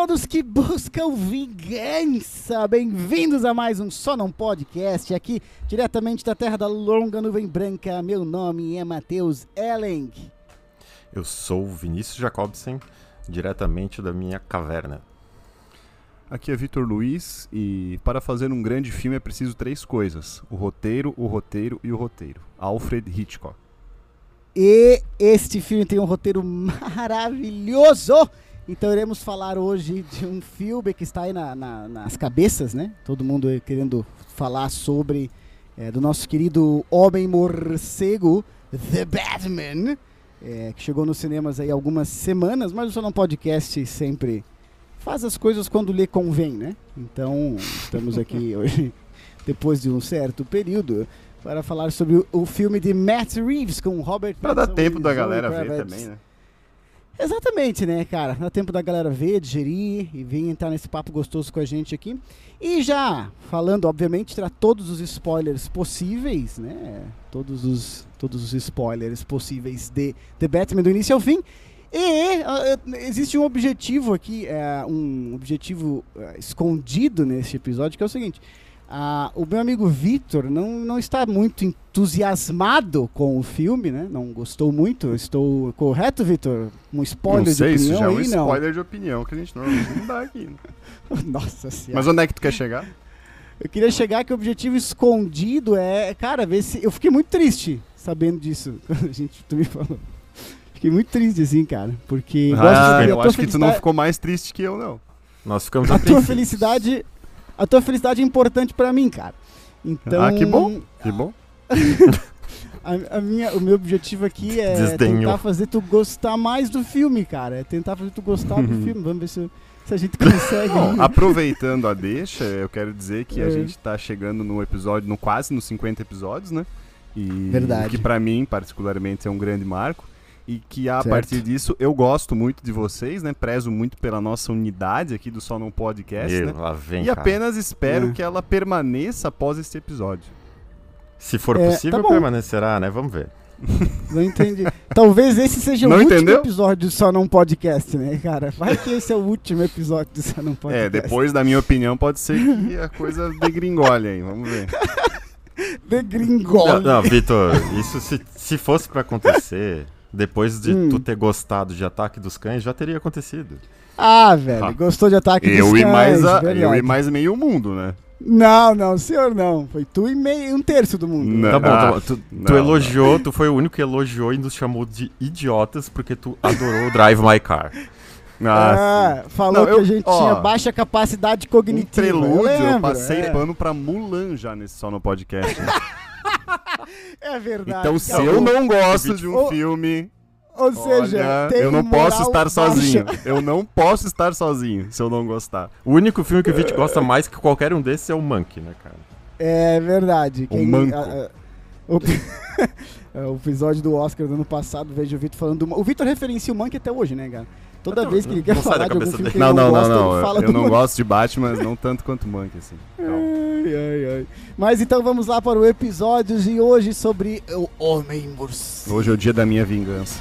todos que buscam vingança! Bem-vindos a mais um Só Não Podcast, aqui diretamente da terra da longa nuvem branca. Meu nome é Matheus Elling. Eu sou Vinícius Jacobsen, diretamente da minha caverna. Aqui é Vitor Luiz e para fazer um grande filme é preciso três coisas: o roteiro, o roteiro e o roteiro. Alfred Hitchcock. E este filme tem um roteiro maravilhoso! Então iremos falar hoje de um filme que está aí na, na, nas cabeças, né? Todo mundo querendo falar sobre é, do nosso querido Homem Morcego, The Batman, é, que chegou nos cinemas aí algumas semanas, mas o Só Não Podcast sempre faz as coisas quando lhe convém, né? Então estamos aqui hoje, depois de um certo período, para falar sobre o, o filme de Matt Reeves com Robert Para dar tempo da galera ver também, né? Exatamente, né, cara? Dá tempo da galera ver, digerir e vir entrar nesse papo gostoso com a gente aqui. E já falando, obviamente, tirar todos os spoilers possíveis, né? Todos os, todos os spoilers possíveis de The Batman do início ao fim. E ah, existe um objetivo aqui, é, um objetivo ah, escondido nesse episódio, que é o seguinte. Ah, o meu amigo Vitor não, não está muito entusiasmado com o filme, né? Não gostou muito. Eu Estou correto, Vitor? Um spoiler não sei, de isso opinião já é um aí, não? spoiler de opinião que a gente normalmente não dá aqui. né? Nossa senhora. Mas onde é que tu quer chegar? Eu queria chegar que o objetivo escondido é, cara, ver se. Eu fiquei muito triste sabendo disso quando a gente tu me falou. Fiquei muito triste, assim, cara. Porque gosto de Ah, eu tua acho que tu não felicidade- ficou mais triste que eu, não. Nós ficamos A tua felicidade. A tua felicidade é importante pra mim, cara. Então. Ah, que bom. Que bom. A, a minha, o meu objetivo aqui é Desdenhou. tentar fazer tu gostar mais do filme, cara. É tentar fazer tu gostar do filme. Vamos ver se, se a gente consegue. Bom, aproveitando a deixa, eu quero dizer que a É. gente tá chegando no episódio, no quase nos 50 episódios, né? E Verdade. que pra mim, particularmente, é um grande marco. E que a Certo. partir disso eu gosto muito de vocês, né? Prezo muito pela nossa unidade aqui do Só Não Podcast, Ih, né? lá vem, E cara. apenas espero É. que ela permaneça após este episódio. Se for É, possível, tá permanecerá, né? Vamos ver. Não entendi. Talvez esse seja o Não último entendeu? episódio do Só Não Podcast, né, cara? Vai que esse é o último episódio do Só Não Podcast. É, depois da minha opinião, pode ser que a coisa degringole aí, vamos ver. The Gringol. Não, não, Vitor, isso se, se fosse pra acontecer, depois de Hum. tu ter gostado de Ataque dos Cães, já teria acontecido. Ah, velho, Ah. gostou de Ataque dos Eu e, Cães, mais a- eu e mais meio mundo, né? Não, não, senhor não. Foi tu e meio, um terço do mundo. Não. Tá bom, tá Ah, bom. Tu, tu não, elogiou, tu foi o único que elogiou e nos chamou de idiotas porque tu adorou o Drive My Car. Ah, Ah, falou Não, eu- que a gente ó, tinha baixa capacidade um cognitiva. prelúdio, eu, lembro, passei é. pano pra Mulan já nesse só no podcast. né? É verdade. então, se cara. eu não gosto de um filme, Ou seja, olha, tem eu não moral posso estar baixa. sozinho. Eu não posso estar sozinho se eu não gostar. O único filme que o Vit gosta mais que qualquer um desses é o Monkey, né, cara? É verdade. O manco. a- a- o, é, o episódio do Oscar do ano passado, vejo o Vitor falando do. O Vitor referencia o Monkey até hoje, né, cara? Toda Não, vez que ele quer falar de algum filme que Não, não, não, não, gosta, não. ele fala Eu do não gosto de Batman, mas não tanto quanto Monkey, assim. Ai, ai, ai. Mas então vamos lá para o episódio de hoje sobre o Homem Morcego. Hoje é o dia da minha vingança.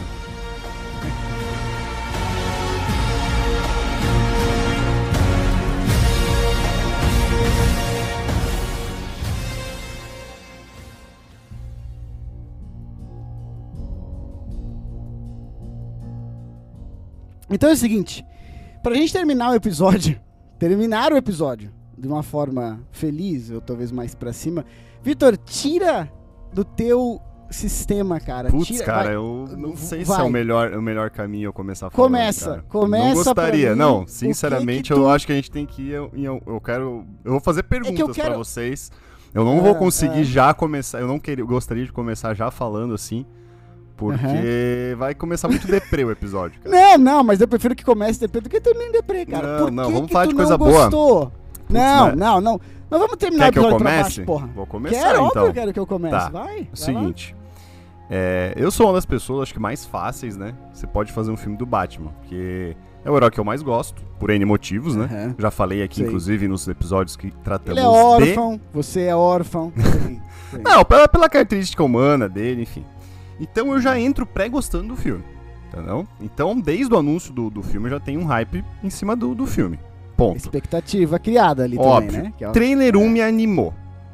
Então é o seguinte, pra gente terminar o episódio, terminar o episódio de uma forma feliz, ou talvez mais pra cima, Vitor, tira do teu sistema, cara. Putz, tira, cara, vai- eu não sei se vai. é o melhor, o melhor caminho eu começar falando, Começa, cara. começa Não gostaria, mim, não. que Sinceramente, que tu- eu acho que a gente tem que ir. em- Eu, eu quero. Eu vou fazer perguntas quero- pra vocês. Eu não Ah, vou conseguir ah. já começar. Eu não queria, eu gostaria de começar já falando assim. Porque vai começar muito deprê o episódio, cara. Não, não, mas eu prefiro que comece deprê do que termine deprê, cara. Não, Por não, que vamos que falar de coisa boa. gostou? não, mas- não, não. Não vamos terminar Quer que eu comece? baixo, porra. Vou começar Quero, então. óbvio que quero que eu comece. Tá. Vai, É o seguinte. é, eu sou uma das pessoas, acho que mais fáceis, né? Você pode fazer um filme do Batman. Porque é o herói que eu mais gosto, por N motivos, né? Aham. Já falei aqui, Sei. inclusive, nos episódios que tratamos Ele é de. órfão, você é órfão. Sim, sim. Não, pela, pela característica humana dele, enfim. Então eu já entro pré-gostando do filme. Entendeu? Então, desde o anúncio do, do filme, já tem um hype em cima do, do filme. Ponto. Expectativa criada ali Óbvio. também, né? Que é o- Trailer 1 me animou.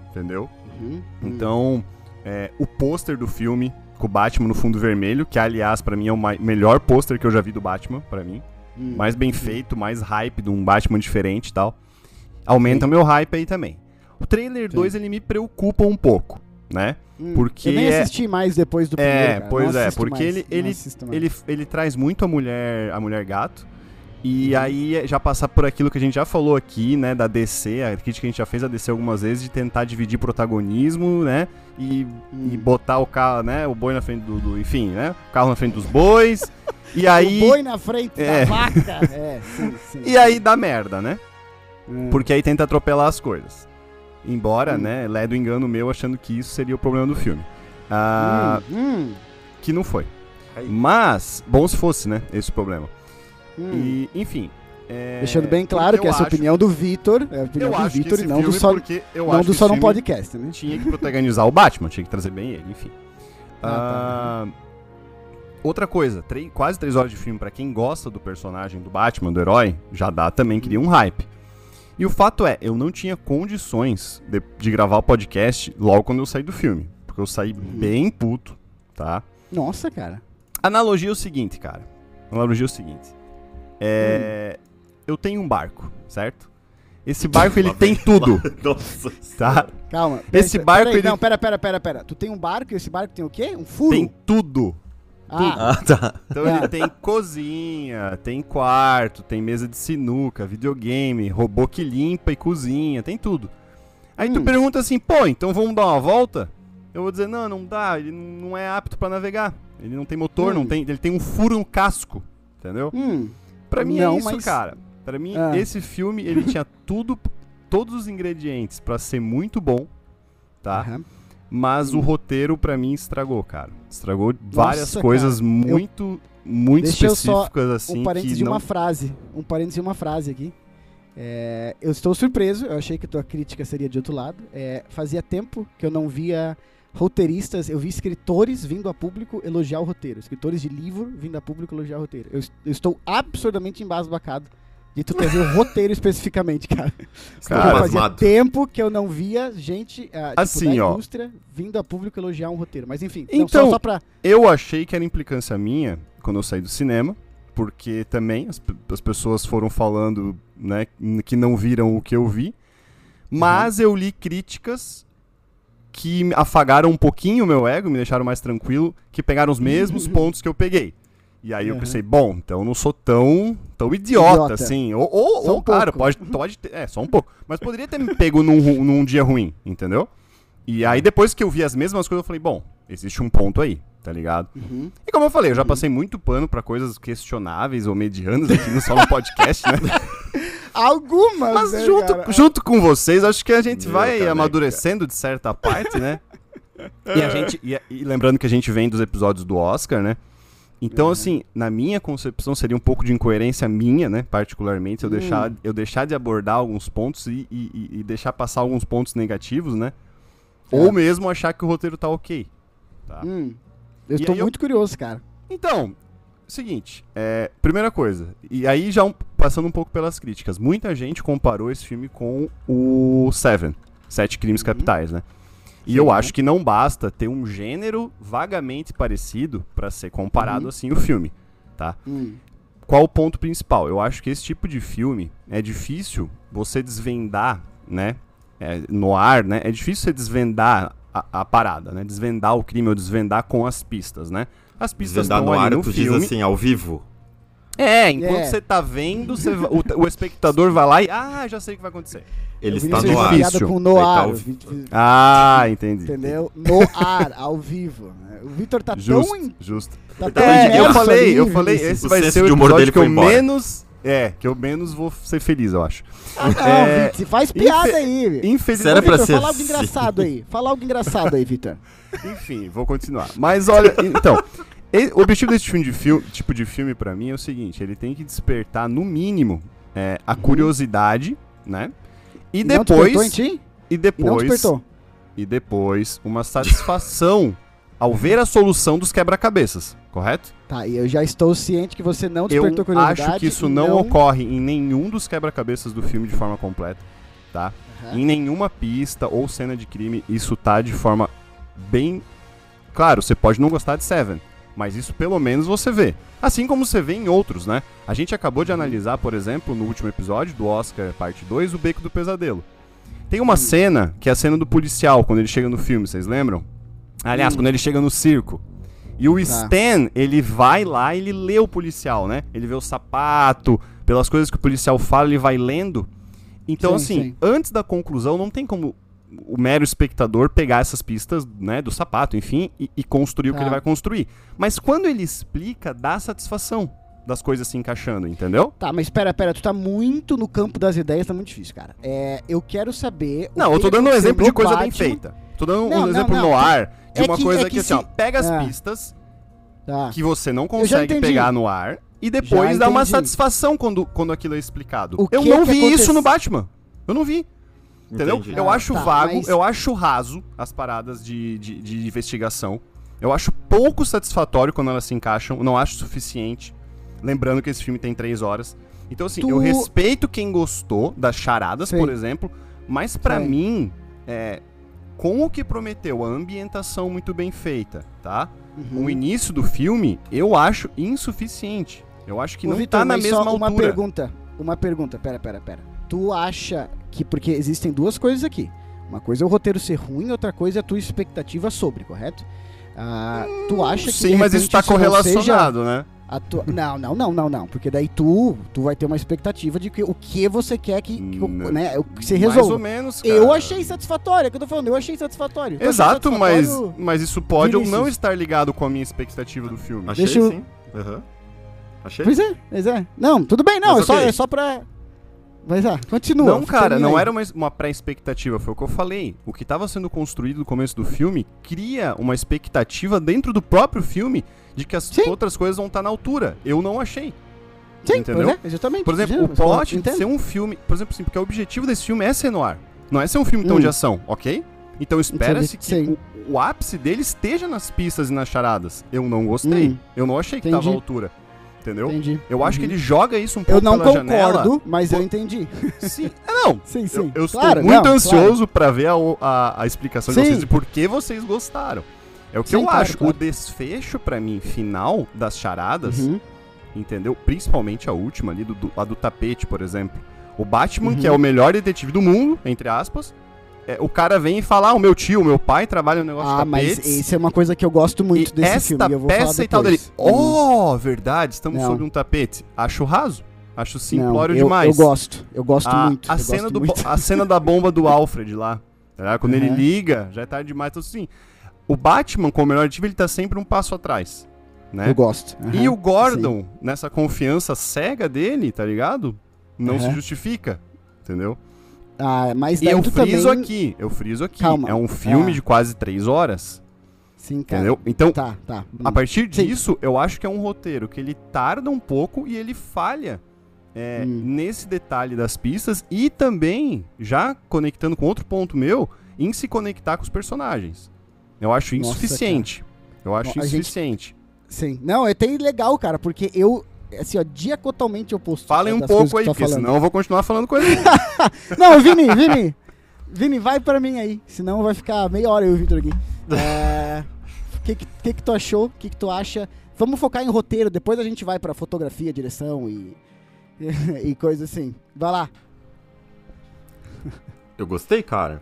Entendeu? Uhum, uhum. Então, é, o pôster do filme, com o Batman no fundo vermelho, que aliás, pra mim, é o melhor pôster que eu já vi do Batman, pra mim. Hum. Mais bem feito, mais hype de um Batman diferente e tal. Aumenta o meu hype aí também. O trailer Sim. 2, ele me preocupa um pouco, né? Hum. porque Eu nem é- assisti mais depois do É, primeiro, cara. pois Não é, porque mais, ele- ele-. Ele, ele traz muito a mulher, a mulher gato. E Uhum. aí já passar por aquilo que a gente já falou aqui, né, da DC, a crítica que a gente já fez a DC algumas vezes de tentar dividir protagonismo, né, e, Hum. e botar o carro, né, o boi na frente do, do- enfim, né, o carro na frente dos bois. e aí O boi na frente É. da vaca. É, sim, sim. e aí dá merda, né? Hum. Porque aí tenta atropelar as coisas. Embora, Hum. né, lé do engano meu achando que isso seria o problema do filme. Ah, Hum, hum, que não foi. Aí. Mas, bom se fosse, né, esse problema. hum. E, enfim. é, Deixando bem claro que essa é a acho- opinião do Vitor, é a opinião Eu do Vitor e não do só, não do só no podcast, né? Tinha que protagonizar o Batman, tinha que trazer bem ele, enfim. Ah, Ah, Outra coisa, três- quase três horas de filme pra quem gosta do personagem do Batman, do herói, já dá também, cria um hype. E o fato é, eu não tinha condições de, de gravar o podcast logo quando eu saí do filme. Porque eu saí bem puto, tá? Nossa, cara. Analogia é o seguinte, cara. Analogia é o seguinte. É. Eu tenho um barco, certo? Esse barco ele tem tudo, Nossa. tá? Calma. Esse pera- barco, peraí, ele- Não, pera, pera, pera, pera. Tu tem um barco e esse barco tem o quê? Um furo? Tem tudo. Ah, Ah, tá. Então ele tem cozinha, tem quarto, tem mesa de sinuca, videogame, robô que limpa e cozinha, tem tudo. Aí tu Hum. pergunta assim, pô, então vamos dar uma volta? Eu vou dizer, não, não dá, ele não é apto pra navegar. Ele não tem motor, Hum. não tem, ele tem um furo no casco, entendeu? hum. Pra mim Não, é isso, mas- cara. Pra mim, Ah. esse filme, ele tinha tudo, todos os ingredientes pra ser muito bom, tá? Aham. Mas o roteiro, pra mim, estragou, cara. Estragou várias Nossa, coisas muito, muito Deixa eu só- específicas, assim, um parênteses de não... uma frase. Um parênteses de uma frase aqui. É, eu estou surpreso, eu achei que a tua crítica seria de outro lado. É, fazia tempo que eu não via roteiristas, eu vi escritores vindo a público elogiar o roteiro. Escritores de livro vindo a público elogiar o roteiro. Eu, eu estou absurdamente embasbacado de tu trazer o roteiro especificamente, cara. Cara, fazia tempo que eu não via gente tipo, Assim, da ó. indústria vindo a público elogiar um roteiro. Mas enfim, Então, só, só pra... Eu achei que era implicância minha quando eu saí do cinema, porque também as, as pessoas foram falando, né, que não viram o que eu vi, mas eu li críticas que afagaram um pouquinho o meu ego, me deixaram mais tranquilo, que pegaram os mesmos pontos que eu peguei. E aí eu Uhum. pensei, bom, então eu não sou tão, tão idiota, Idiota. assim. Ou, ou, Só ou um cara, pouco. pode, pode ter, é, só um pouco. Mas poderia ter me pego num, num dia ruim, entendeu? E aí depois que eu vi as mesmas coisas, eu falei, bom, existe um ponto aí, tá ligado? Uhum. E como eu falei, eu já passei muito pano pra coisas questionáveis ou medianas aqui no só no podcast, né? Algumas, Mas né, junto, cara? junto com vocês, acho que a gente Meu vai caneca. amadurecendo de certa parte, né? E, a gente, e, e lembrando que a gente vem dos episódios do Oscar, né? Então, Uhum. assim, na minha concepção, seria um pouco de incoerência minha, né? Particularmente, eu, Hum. deixar, eu deixar de abordar alguns pontos e, e- e- deixar passar alguns pontos negativos, né? Ou mesmo achar que o roteiro tá ok. Tá? Hum, eu estou aí eu- muito curioso, cara. Então, seguinte, é, primeira coisa, e aí já um- passando um pouco pelas críticas, muita gente comparou esse filme com o Seven, Sete Crimes Capitais, né? E Sim, eu né? acho que não basta ter um gênero vagamente parecido pra ser comparado Uhum. assim o filme, tá? Hum, Qual o ponto principal? Eu acho que esse tipo de filme é difícil você desvendar, né? É, no ar, né? É difícil você desvendar a, a parada, né? Desvendar o crime ou desvendar com as pistas, né? As pistas Desvendar estão no ali ar, no tu filme. diz assim, ao vivo. É, enquanto É. você tá vendo, você o, o espectador vai lá e. Ah, já sei o que vai acontecer. Ele está no ar. com no tá ar, Ah, entendi. entendeu? No ar, ao vivo. né? O Vitor tá Justo, tão, justo. tá Ele tão tá É, eu falei, eu falei, esse O vai ser o episódio dele que eu embora. menos. É, que eu menos vou ser feliz, eu acho. Ah, não, É, Vitor, faz piada infe- aí. Infelizmente. Vitor, ser fala algo assim. engraçado aí. Fala algo engraçado aí, Vitor. Enfim, vou continuar. Mas olha, então, o objetivo desse tipo de filme, tipo de filme para mim é o seguinte, ele tem que despertar no mínimo é, a curiosidade, né? E Uhum. não despertou em depois ti? e E não depois despertou. e depois uma satisfação ao ver a solução dos quebra-cabeças, correto? Tá, e eu já estou ciente que você não Eu despertou curiosidade. acho que isso e não, ocorre em nenhum dos quebra-cabeças do filme de forma completa, tá? Aham. Em nenhuma pista ou cena de crime isso tá de forma bem. Claro, você pode não gostar de Seven, mas isso pelo menos você vê. Assim como você vê em outros, né? A gente acabou de analisar, por exemplo, no último episódio do Oscar Parte 2, o Beco do Pesadelo. Tem uma cena, que é a cena do policial, quando ele chega no filme, vocês lembram? Aliás, Hum. quando ele chega no circo. E o Tá. Stan, ele vai lá e ele lê o policial, né? Ele vê o sapato, pelas coisas que o policial fala, ele vai lendo. Então, Sim, assim, sim. antes da conclusão, não tem como o mero espectador pegar essas pistas, né, do sapato, enfim, e, e construir o que Tá. ele vai construir. Mas quando ele explica, dá satisfação das coisas se encaixando, entendeu? Tá, mas espera, espera, tu tá muito no campo das ideias, tá muito difícil, cara. É, eu quero saber. Não, eu tô dando um aconteceu exemplo de coisa bem Batman. feita. Tô dando Não, um não, exemplo não, no ar de é uma que- coisa é que, que assim, ó, se- pega as Ah. pistas Tá. que você não consegue pegar no ar e depois dá uma satisfação quando, quando aquilo é explicado. O eu não que vi acontece- isso no Batman. Eu não vi. Entendeu? Entendi. Eu Ah, acho tá, vago, mas- eu acho raso as paradas de, de, de investigação. Eu acho pouco satisfatório quando elas se encaixam. Não acho suficiente. Lembrando que esse filme tem três horas. Então, assim, Tu- eu respeito quem gostou das charadas, Sim. por exemplo. Mas pra Sim. mim, é, com o que prometeu, a ambientação muito bem feita, tá? Uhum. O início do filme, eu acho insuficiente. Eu acho que Ô, não Vitor, tá na mesma só uma altura. pergunta. Uma pergunta, pera, pera, pera. Tu acha que. Porque existem duas coisas aqui. Uma coisa é o roteiro ser ruim, outra coisa é a tua expectativa sobre, correto? Ah, tu acha que. Sim, mas isso tá seja correlacionado, né? a tua- Não, não, não, não, não. Porque daí tu, tu vai ter uma expectativa de que o que você quer que, que o- Não. né, o que você Mais ou resolva. menos, cara. Eu achei satisfatório, é o que eu tô falando, eu achei satisfatório. Tu Exato, mas, satisfatório? mas isso pode ou não Vinícius. estar ligado com a minha expectativa do filme. Achei Deixa eu- sim. Aham. Achei. Pois é, pois é. Não, tudo bem, não, Mas é, só, ok. é só pra. Mas ah, continua. Não, cara, não aí. era uma, uma pré-expectativa, foi o que eu falei. O que estava sendo construído no começo do filme cria uma expectativa dentro do próprio filme de que as Sim. outras coisas vão estar na altura. Eu não achei. Sim, entendeu? é, exatamente. Por exemplo, Entendo, o plot de ser um filme. Por exemplo, assim, porque o objetivo desse filme é ser no ar. Não é ser um filme tão Hum. de ação, ok? Então espera-se que Sim. o, o ápice dele esteja nas pistas e nas charadas. Eu não gostei. Hum. Eu não achei que Entendi. tava à altura. Entendeu? Entendi. Eu acho que Uhum. ele joga isso um pouco Eu não pela janela. concordo, mas eu entendi. Sim. Ah, não. Sim, sim. Eu, eu estou Claro, muito não, ansioso pra ver a, a, a explicação de Sim. vocês e por que vocês gostaram. É o que Sim, eu claro, acho. claro. O desfecho, pra mim, final das charadas, Uhum. entendeu? Principalmente a última ali, do, do- a do tapete, por exemplo. O Batman, Uhum. que é o melhor detetive do mundo, entre aspas, é, o cara vem e fala, ah, o meu tio, o meu pai trabalha no negócio Ah, de mas tapetes. isso é uma coisa que eu gosto muito e desse esta filme. e eu vou falar peça e tal dele. Uhum. Oh, verdade, estamos Não. sobre um tapete. Acho raso. Acho Não, simplório eu, demais. Eu gosto, eu gosto a, muito. a cena do, muito. a cena da bomba do Alfred lá. tá? Quando ele Aham. liga, já é tarde demais. Então, assim, o Batman, como melhor ativo, ele tá sempre um passo atrás. Né? Eu gosto. E aham, o Gordon, nessa confiança cega dele, tá ligado? Não se Aham. justifica. Entendeu? Ah, mas E eu friso também... aqui, eu friso aqui. Calma. É um filme Ah. de quase três horas. Sim, cara. Entendeu? Então, Tá, tá. a partir Sim. disso, eu acho que é um roteiro que ele tarda um pouco e ele falha é, Hum. nesse detalhe das pistas e também, já conectando com outro ponto meu, em se conectar com os personagens. Eu acho Nossa, insuficiente. Eu acho Bom, a gente- insuficiente. Sim. Não, é até legal, cara, porque eu... Assim, ó, diacotalmente oposto. Falem um pouco aí, porque falando. senão eu vou continuar falando coisa. Não, Vini, Vini. Vini, vai pra mim aí. Senão vai ficar meia hora eu e o Vitor aqui. É, O que, que, que que tu achou? O que, que tu acha? Vamos focar em roteiro, depois a gente vai pra fotografia, direção e. e coisa assim. Vai lá. Eu gostei, cara.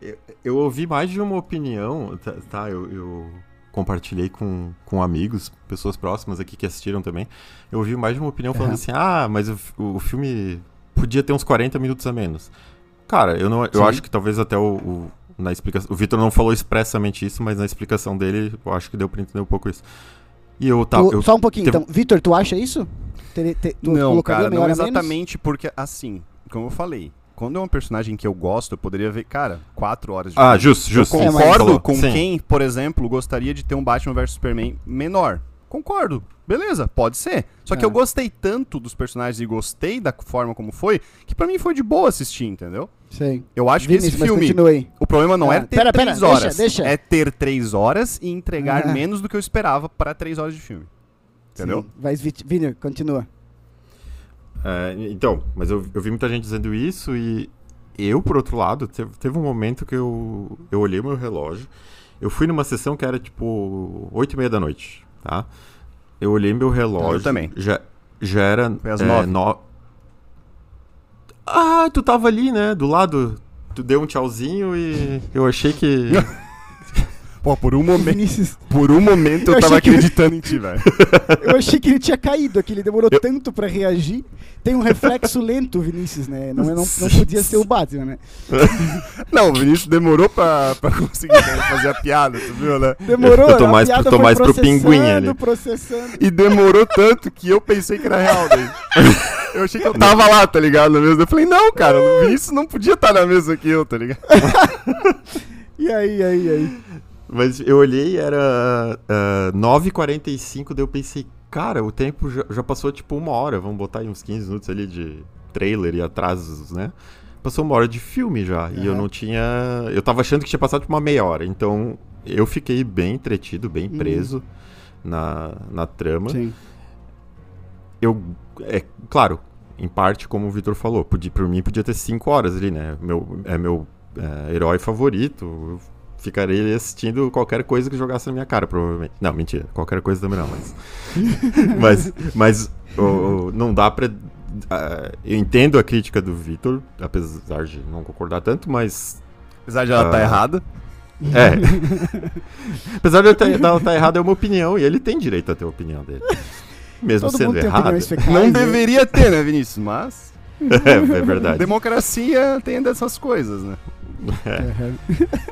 Eu, eu ouvi mais de uma opinião, tá? tá, eu, eu compartilhei com, com amigos, pessoas próximas aqui que assistiram também. Eu ouvi mais de uma opinião falando assim: ah, mas o, o filme podia ter uns 40 minutos a menos. Cara, eu, não, Sim. eu acho que talvez até o, o- na explicação. O Vitor não falou expressamente isso, mas na explicação dele eu acho que deu pra entender um pouco isso. E eu tava. Eu, só um pouquinho, teve- então. Vitor, tu acha isso? Tere- te- tu não, cara, não exatamente porque, assim, como eu falei, quando é um personagem que eu gosto, eu poderia ver, cara, quatro horas de ah, filme. justo, justo. Eu É, concordo com Sim. quem, por exemplo, gostaria de ter um Batman vs Superman menor. Concordo. Beleza, pode ser. Só que É. eu gostei tanto dos personagens e gostei da forma como foi, que pra mim foi de boa assistir, entendeu? Sei. Eu acho que Vinícius, esse mas filme, continua aí. o problema não Ah, é ter pera, pera, três deixa, horas. deixa. É ter três horas e entregar Ah. menos do que eu esperava para três horas de filme. Entendeu? Sim. Vai, Vini, continua. É, então, mas eu, eu vi muita gente dizendo isso e eu, por outro lado, teve, teve um momento que eu, eu olhei meu relógio. Eu fui numa sessão que era tipo 8 e meia da noite, tá? Eu olhei meu relógio. eu também. Já, já era. Foi às é, nove. no- Ah, tu tava ali, né? Do lado. Tu deu um tchauzinho e eu achei que. Pô, por um momento, Vinícius, por um momento eu, Eu tava acreditando em ti, velho. eu achei que ele tinha caído aqui, ele demorou tanto pra reagir. Tem um reflexo lento, Vinícius, né? Não, não, não podia ser o Batman, né? Não, o Vinícius demorou pra, pra conseguir né, fazer a piada, tu viu, né? Demorou, Eu tô a mais- piada tô foi mais pro pinguim ali. processando, processando. E demorou tanto que eu pensei que era real daí. Eu achei que eu tava lá, tá ligado? Na mesa. Eu falei, não, cara, o Vinícius não podia estar na mesa que eu, tá ligado? E aí, aí, aí? Mas eu olhei e era ah, 9h45, daí eu pensei, cara, o tempo já, já passou tipo uma hora, vamos botar aí uns 15 minutos ali de trailer e atrasos, né? Passou uma hora de filme já, e eu não tinha... Eu tava achando que tinha passado tipo uma meia hora, então eu fiquei bem entretido, bem Uhum. preso na, na trama. Sim. Eu, é claro, em parte, como o Vitor falou, podia, por mim podia ter 5 horas ali, né? Meu, é meu é, herói favorito. Eu ficarei assistindo qualquer coisa que jogasse na minha cara, provavelmente. Não, mentira, qualquer coisa também não, mas. mas mas o- o- não dá pra. ah, eu entendo a crítica do Vitor, apesar de não concordar tanto, mas. Apesar de ela estar Ah. errada. É. apesar de dela estar errada, é uma opinião, e ele tem direito a ter a opinião dele. Mesmo Todo sendo fecais, Não né? deveria ter, né, Vinícius? Mas. É, é verdade. Democracia tem dessas coisas, né? Aham.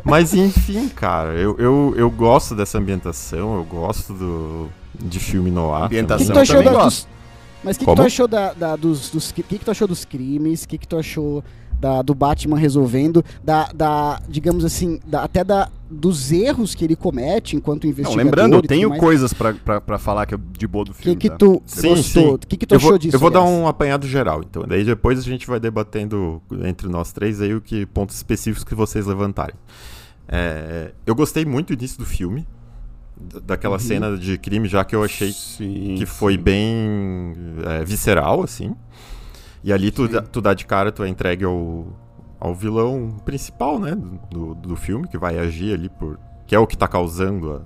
Mas enfim, cara, eu, eu, eu gosto dessa ambientação, eu gosto do, de filme noir. O que, Ambientação também. achou também dos, Mas o que, que tu achou da, da- dos, dos. que, que tu achou dos crimes? O que, que tu achou da, do Batman resolvendo? Da, da digamos assim, da- até da, dos erros que ele comete enquanto Não, investigador. lembrando, eu tenho mais. coisas pra falar que é de boa do O que, filme. que tá? tu Sim, gostou? O que, que tu Eu achou vou, disso? eu vou dar aliás? um apanhado geral, então. Daí depois a gente vai debatendo entre nós três aí o que pontos específicos que vocês levantarem. É, eu gostei muito do início do filme, da- daquela Uhum. cena de crime, já que eu achei Sim, que foi sim. bem é, visceral, assim. E ali tu, Sim. dá- tu dá de cara, tu é entregue ao, ao vilão principal, né, do, do filme, que vai agir ali por... Que é o que tá causando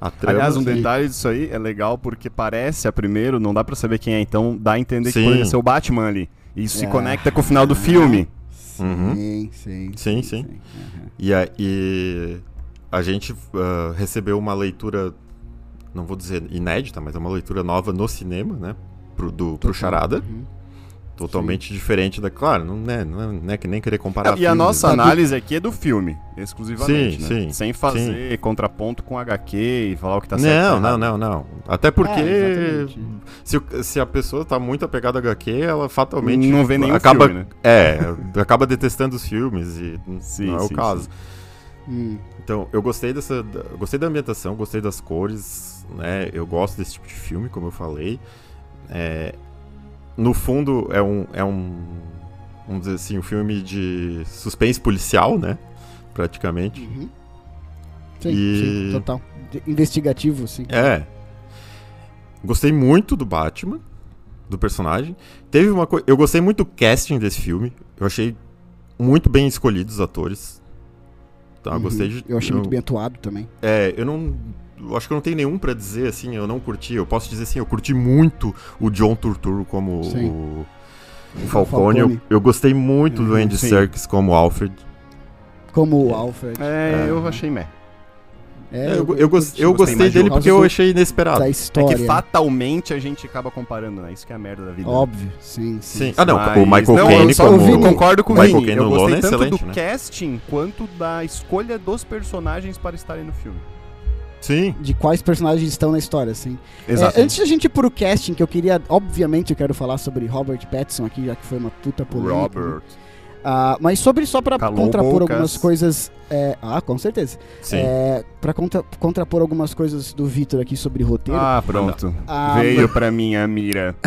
a, a trama. Aliás, um E- detalhe disso aí é legal porque parece a primeiro, não dá pra saber quem é, então dá a entender que Sim. poderia ser o Batman ali. E isso se Ah. conecta com o final do filme. Uhum. Sim, sim. Sim, sim. Aham. E, a, e a gente ah, recebeu uma leitura, não vou dizer inédita, mas é uma leitura nova no cinema, né? Pro, do, pro Charada. Uhum. Totalmente diferente da. Claro, não é, não é, não é que nem querer comparar. e a nossa né? análise aqui é do filme, exclusivamente, Sim, né? sim, Sem fazer contraponto com HQ e falar o que tá certo. Não, não, não, não. Até porque É, se, se a pessoa tá muito apegada a HQ, ela fatalmente Não vê nenhum acaba, filme, né? É, acaba detestando os filmes e Sim, não é sim, o caso. sim. Hum. Então, eu gostei dessa. eu gostei da ambientação, gostei das cores, né? Eu gosto desse tipo de filme, como eu falei. É, no fundo, é um. É um. Vamos dizer assim, um filme de suspense policial, né? Praticamente. Uhum. Sim, E- sim, total. De- Investigativo, sim. É. Gostei muito do Batman, do personagem. Teve uma coisa. Eu gostei muito do casting desse filme. Eu achei muito bem escolhidos os atores. Então, eu Uhum. gostei de. Eu achei muito bem atuado também. É, eu não. Eu acho que eu não tenho nenhum pra dizer assim, eu não curti. Eu posso dizer assim, eu curti muito o John Turturro como Sim. o, o Falcone. Eu, Falcone. eu gostei muito do Andy sim. Serkis como Alfred. Como o Alfred. É, É. eu achei meh. É, eu, eu, curti. eu gostei gostei mais dele por porque eu achei inesperado. É que fatalmente a gente acaba comparando, né? Isso que é a merda da vida. Óbvio, sim, sim. Sim. Ah, não, Mas- o Michael Caine eu como. eu concordo com o Michael Vini. Caine Eu gostei Lola é tanto excelente, do né? casting quanto da escolha dos personagens para estarem no filme. Sim. De quais personagens estão na história, sim. Exato. É, antes de a gente ir pro casting, que eu queria, obviamente, eu quero falar sobre Robert Pattinson aqui, já que foi uma puta polêmica. né? Robert. Ah, mas sobre só Calou contrapor bocas. algumas coisas. é, ah, com certeza. Sim. É, pra contra- contrapor algumas coisas do Vitor aqui sobre roteiro. Ah, pronto. Ah, Veio pra mim a mira.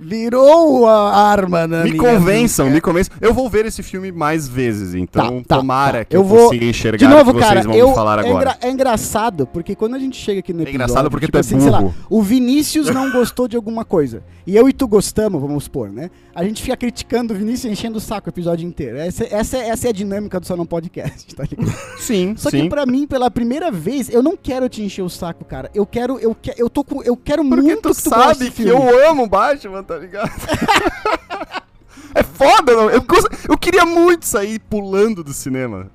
Virou a arma na Me convençam, vida. me convençam. Eu vou ver esse filme mais vezes, então Tá, tá, tomara tá. que Eu eu, vou- consiga enxergar De novo, o que vocês cara, vão eu, me falar é, agora. engra- é engraçado, porque quando a gente chega aqui no É episódio... engraçado porque tipo tu é assim, sei lá, burro. o Vinícius não gostou de alguma coisa. E eu e tu gostamos, vamos supor, né? A gente fica criticando o Vinícius enchendo o saco o episódio inteiro. Essa, essa, é- essa é a dinâmica do Só Não Podcast, tá ligado? Sim, Só sim. que pra mim, pela primeira vez, eu não quero te encher o saco, cara. Eu quero, eu, que, eu tô com, eu quero Porque muito tu que tu sabe que eu amo Batman, tá ligado? é foda, não? Eu, eu queria muito sair pulando do cinema.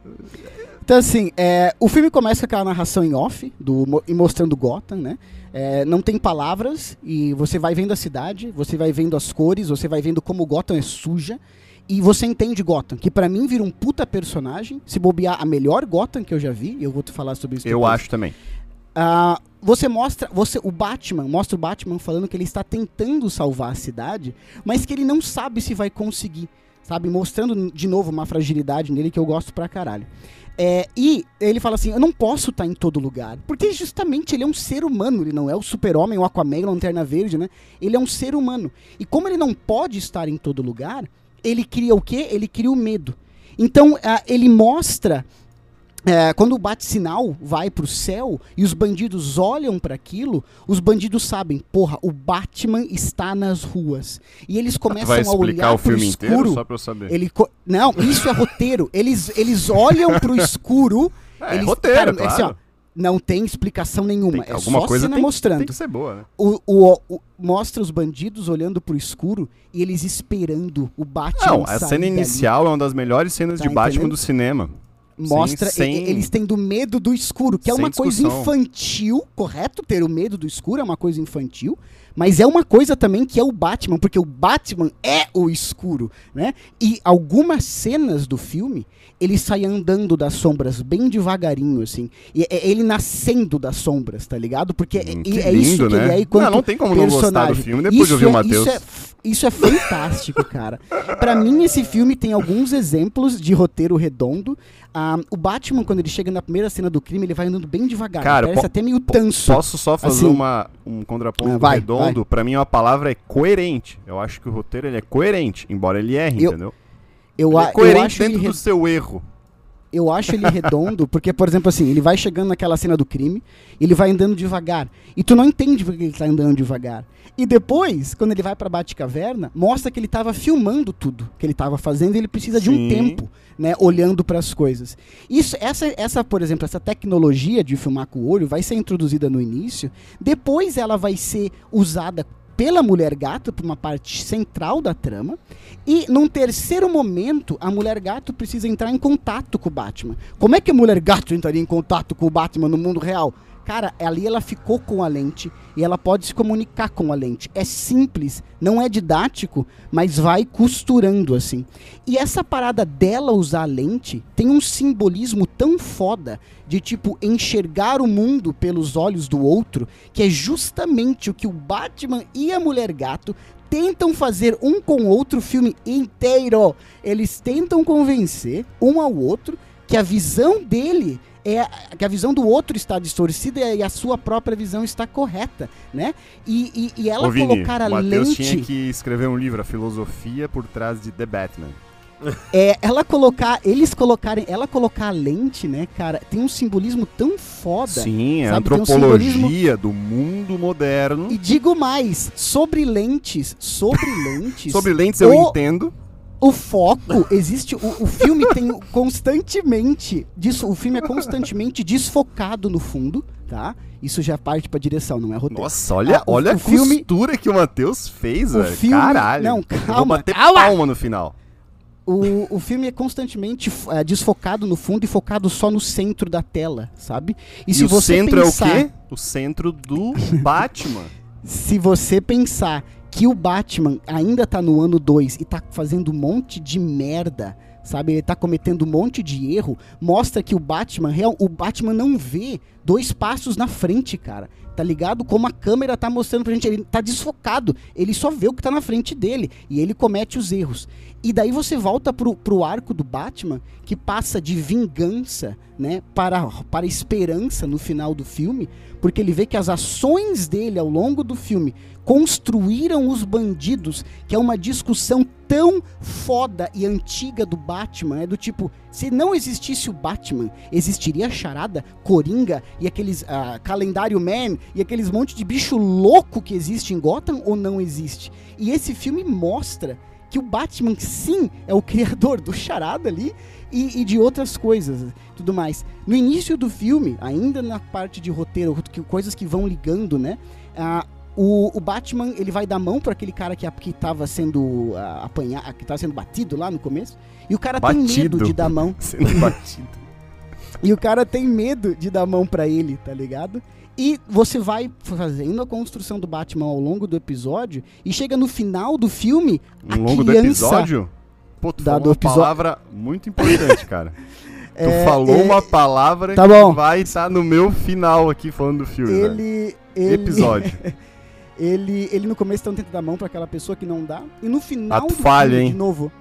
Então, assim, é, o filme começa com aquela narração em off, do, e mostrando Gotham, né? É, não tem palavras, e você vai vendo a cidade, você vai vendo as cores, você vai vendo como Gotham é suja, e você entende Gotham, que pra mim vira um puta personagem, se bobear a melhor Gotham que eu já vi, e eu vou te falar sobre isso Eu depois. acho também. Ah, você mostra, você, o Batman, mostra o Batman falando que ele está tentando salvar a cidade, mas que ele não sabe se vai conseguir, sabe? Mostrando de novo uma fragilidade nele que eu gosto pra caralho. É, e ele fala assim: Eu não posso estar em todo lugar. Porque justamente ele é um ser humano, ele não é o super-homem, o Aquaman, o Lanterna Verde, né? Ele é um ser humano. E como ele não pode estar em todo lugar, ele cria o quê? Ele cria o medo. Então, ah, ele mostra é, quando o bate-sinal vai pro céu e os bandidos olham para aquilo, os bandidos sabem, porra, o Batman está nas ruas. E eles começam a olhar o filme pro inteiro escuro. só pra eu saber? Ele não, isso é roteiro. Eles, eles olham pro escuro. É, eles, roteiro, cara, claro. assim, ó, não tem explicação nenhuma. Tem- é alguma só coisa cena tem, mostrando. tem que ser boa, né? O, o- o- mostra os bandidos olhando pro escuro e eles esperando o Batman Não, a cena dali. inicial é uma das melhores cenas Tá de Batman entendendo? do cinema. Mostra sem- eles tendo medo do escuro, que é Sem uma coisa discussão. infantil, correto? Ter o medo do escuro é uma coisa infantil, mas é uma coisa também que é o Batman, porque o Batman é o escuro, né? E algumas cenas do filme, ele sai andando das sombras bem devagarinho, assim. E é ele nascendo das sombras, tá ligado? Porque é- Hum, que é isso lindo, que ele né? é Não, não tem como não gostar do personagem. filme depois de ouvir o é- Matheus. Isso é, isso é fantástico, cara. Pra mim, esse filme tem alguns exemplos de roteiro redondo. Ah, o Batman, quando ele chega na primeira cena do crime, ele vai andando bem devagar. Cara, parece até meio tanso. Posso só fazer Assim. uma, um contraponto Ah, vai, redondo? Pra mim, a palavra é coerente. Eu acho que o roteiro ele é coerente, embora ele erre, Eu- entendeu? Eu, Ele é eu coerente acho ele dentro re- do seu erro. Eu acho ele redondo, porque, por exemplo, assim, ele vai chegando naquela cena do crime, ele vai andando devagar. E tu não entende porque ele tá andando devagar. E depois, quando ele vai pra Batcaverna, mostra que ele tava filmando tudo que ele tava fazendo e ele precisa de um Sim. tempo, né, olhando para as coisas. Isso, essa, essa, por exemplo, essa tecnologia de filmar com o olho vai ser introduzida no início, depois ela vai ser usada pela mulher gato para uma parte central da trama e num terceiro momento a mulher gato precisa entrar em contato com o Batman. Como é que a mulher gato entraria em contato com o Batman no mundo real? Cara, ali ela ficou com a lente e ela pode se comunicar com a lente. É simples, não é didático, mas vai costurando assim. E essa parada dela usar a lente tem um simbolismo tão foda de tipo enxergar o mundo pelos olhos do outro, que é justamente o que o Batman e a Mulher Gato tentam fazer um com o outro o filme inteiro. Eles tentam convencer um ao outro que a visão dele é a- que a visão do outro está distorcida e a sua própria visão está correta, né? E, e, e ela Ô, Vini, colocar a Matheus lente tinha que escrever um livro, A Filosofia por Trás de The Batman. é ela colocar, eles colocarem, ela colocar a lente, né, cara, tem um simbolismo tão foda. Sim, a tem um antropologia do mundo moderno. E digo mais, sobre lentes, sobre lentes. Sobre lentes eu o- entendo. O foco existe. O, o filme tem constantemente. Disso, o filme é constantemente desfocado no fundo, tá? Isso já parte pra direção, não é roteiro. Nossa, olha, Ah, o- olha o a filme- costura que o Matheus fez, O velho. filme- Caralho. não, Eu Vou calma, bater calma. palma no final. O, o filme é constantemente eh, desfocado no fundo e focado só no centro da tela, sabe? E, E, se o você centro pensar, é o quê? O centro do Batman. Se você pensar que o Batman ainda tá no ano 2 e tá fazendo um monte de merda, sabe? Ele tá cometendo um monte de erro, mostra que o Batman, real, o Batman não vê dois passos na frente, cara. tá ligado? Como a câmera tá mostrando pra gente, ele tá desfocado, ele só vê o que tá na frente dele e ele comete os erros. E daí você volta pro, pro arco do Batman, que passa de vingança, né, para, para esperança no final do filme, porque ele vê que as ações dele ao longo do filme construíram os bandidos, que é uma discussão tão foda e antiga do Batman, é do tipo, se não existisse o Batman, existiria a Charada, Coringa e aqueles uh, Calendário Man e aqueles monte de bicho louco que existe em Gotham ou não existe? E esse filme mostra que o Batman sim é o criador do Charada ali e, e, de outras coisas, tudo mais. No início do filme, ainda na parte de roteiro, coisas que vão ligando, né? Uh, o, o, Batman, ele vai dar mão para aquele cara que, que tava sendo uh, apanhado, que tava sendo batido lá no começo. E o cara batido. tem medo de dar mão. sendo batido. e o cara tem medo de dar mão para ele, tá ligado? E você vai fazendo a construção do Batman ao longo do episódio e chega no final do filme, ao longo do episódio? Pô, tu falou uma episódio... palavra muito importante, cara. tu é, falou é... uma palavra tá que bom. vai estar no meu final aqui falando do filme. Ele, ele... Episódio. Ele, ele no começo tá tentando dar mão para aquela pessoa que não dá. E no final Ato do falho, filme, hein? de novo,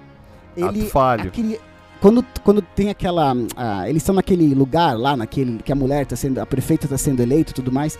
ele. Ato falho. Aquele, quando, quando tem aquela. Ah, eles estão naquele lugar lá, naquele. Que a mulher tá sendo. A prefeita tá sendo eleita e tudo mais.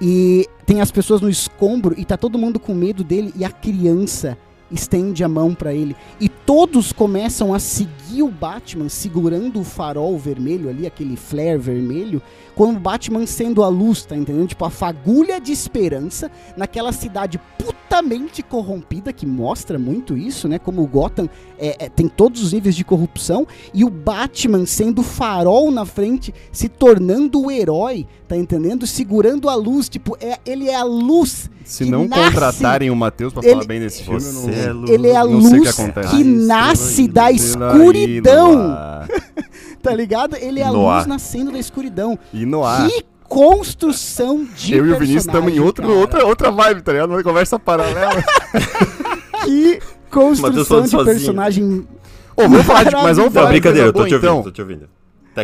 E tem as pessoas no escombro e tá todo mundo com medo dele e a criança estende a mão para ele. E todos começam a seguir o Batman segurando o farol vermelho ali, aquele flare vermelho, como o Batman sendo a luz, tá entendendo? Tipo, a fagulha de esperança naquela cidade putamente corrompida, que mostra muito isso, né? Como o Gotham é, é, tem todos os níveis de corrupção, e o Batman sendo farol na frente, se tornando o herói, tá entendendo? Segurando a luz, tipo, é, ele é a luz. Se não nasce, contratarem o Matheus pra ele, falar bem desse filme, não, é luz, ele é a luz que, que nasce da escuridão. tá ligado? Ele é a luz nascendo da escuridão. E no ar. Que construção de Eu e o Vinícius estamos em outro, outra, outra vibe, tá ligado? Uma conversa paralela. que construção de personagem. Ô, vamos falar de, mas vamos falar Não, brincadeira, eu tô te ouvindo, então. tô te ouvindo.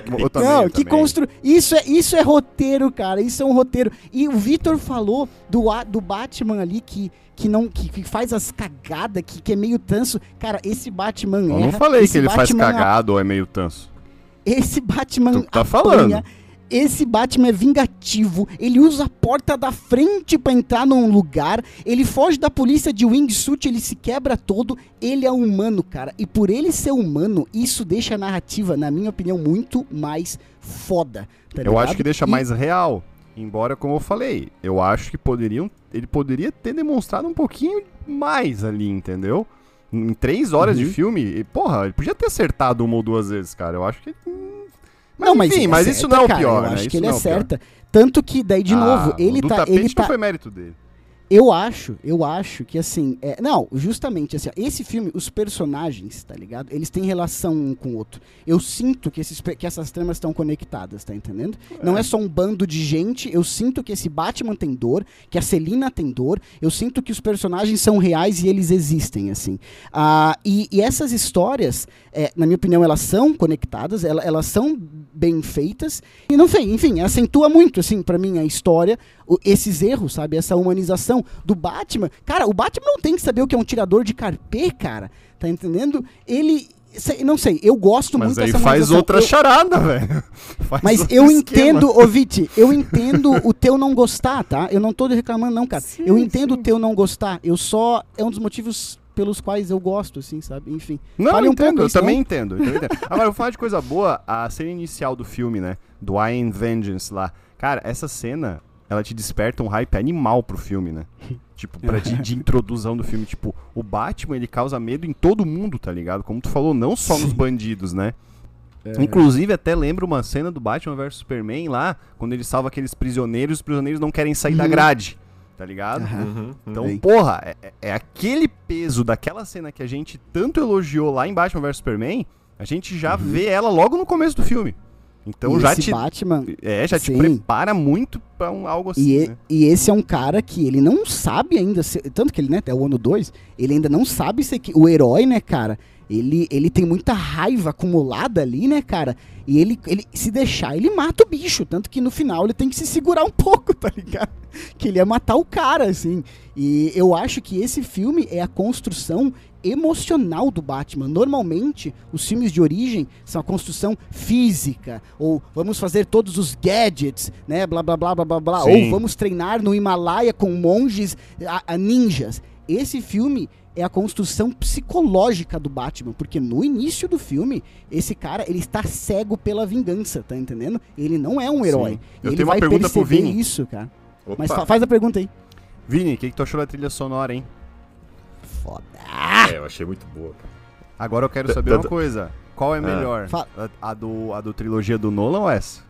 Também, não, que constru... isso é isso é roteiro, cara. Isso é um roteiro. E o Vitor falou do, do Batman ali que que não que, que faz as cagadas, que, que é meio tanso. Cara, esse Batman Eu não falei que ele Batman faz cagado ou é meio tanso. Esse Batman tu tá falando. Esse Batman é vingativo, ele usa a porta da frente para entrar num lugar, ele foge da polícia de wingsuit, ele se quebra todo, ele é humano, cara. E por ele ser humano, isso deixa a narrativa, na minha opinião, muito mais foda. Tá eu acho que deixa e... mais real. Embora, como eu falei, eu acho que poderiam. Ele poderia ter demonstrado um pouquinho mais ali, entendeu? Em três horas uhum. de filme, porra, ele podia ter acertado uma ou duas vezes, cara. Eu acho que. Mas, não, enfim, mas, mas isso não é o pior, cara, eu né? acho que ele é certa. Tanto que, daí, de ah, novo, ele tá. Ele tá... foi mérito dele. Eu acho, eu acho que assim, é, não, justamente assim, esse filme, os personagens, tá ligado? Eles têm relação um com o outro. Eu sinto que, esses, que essas tramas estão conectadas, tá entendendo? É. Não é só um bando de gente, eu sinto que esse Batman tem dor, que a Celina tem dor, eu sinto que os personagens são reais e eles existem, assim. Ah, e, e essas histórias, é, na minha opinião, elas são conectadas, elas, elas são bem feitas, e não sei, enfim, acentua muito, assim, para mim, a história, esses erros, sabe? Essa humanização do Batman. Cara, o Batman não tem que saber o que é um tirador de carpê, cara. Tá entendendo? Ele. Não sei, eu gosto mas muito dessa Mas aí faz outra eu, charada, velho. Mas eu esquema. entendo, ô Viti, eu entendo o teu não gostar, tá? Eu não tô reclamando, não, cara. Sim, eu entendo sim. o teu não gostar. Eu só. É um dos motivos pelos quais eu gosto, assim, sabe? Enfim. Não, eu um entendo, eu também entendo, eu entendo. Agora, eu vou falar de coisa boa, a cena inicial do filme, né? Do I Am Vengeance lá. Cara, essa cena, ela te desperta um hype animal pro filme, né? tipo, pra de, de, introdução do filme. Tipo, o Batman, ele causa medo em todo mundo, tá ligado? Como tu falou, não só nos bandidos, né? É. Inclusive, até lembro uma cena do Batman vs Superman lá, quando ele salva aqueles prisioneiros, os prisioneiros não querem sair uhum. da grade, tá ligado? Uhum. Então, uhum. porra, é, é, é, aquele peso daquela cena que a gente tanto elogiou lá em Batman vs Superman, a gente já uhum. vê ela logo no começo do filme. Então e já te Batman, é, já sim. te prepara muito para um, algo assim. E, né? e, esse é um cara que ele não sabe ainda, ser, tanto que ele, né, até o ano 2, ele ainda não sabe ser que, o herói, né, cara, ele, ele tem muita raiva acumulada ali, né, cara? E ele, ele, se deixar, ele mata o bicho. Tanto que no final ele tem que se segurar um pouco, tá ligado? Que ele ia matar o cara, assim. E eu acho que esse filme é a construção emocional do Batman. Normalmente, os filmes de origem são a construção física, ou vamos fazer todos os gadgets, né, blá blá blá blá blá blá, ou vamos treinar no Himalaia com monges a, a ninjas. Esse filme é a construção psicológica do Batman, porque no início do filme, esse cara, ele está cego pela vingança, tá entendendo? Ele não é um herói. Sim. Eu ele tenho uma vai pergunta pro perceber Vini. isso, cara. Opa. Mas fa- faz a pergunta aí. Vini, o que, que tu achou da trilha sonora, hein? Foda. É, eu achei muito boa, cara. Agora eu quero saber uma coisa. Qual é melhor? Fa- A, a do, a do trilogia do Nolan ou essa?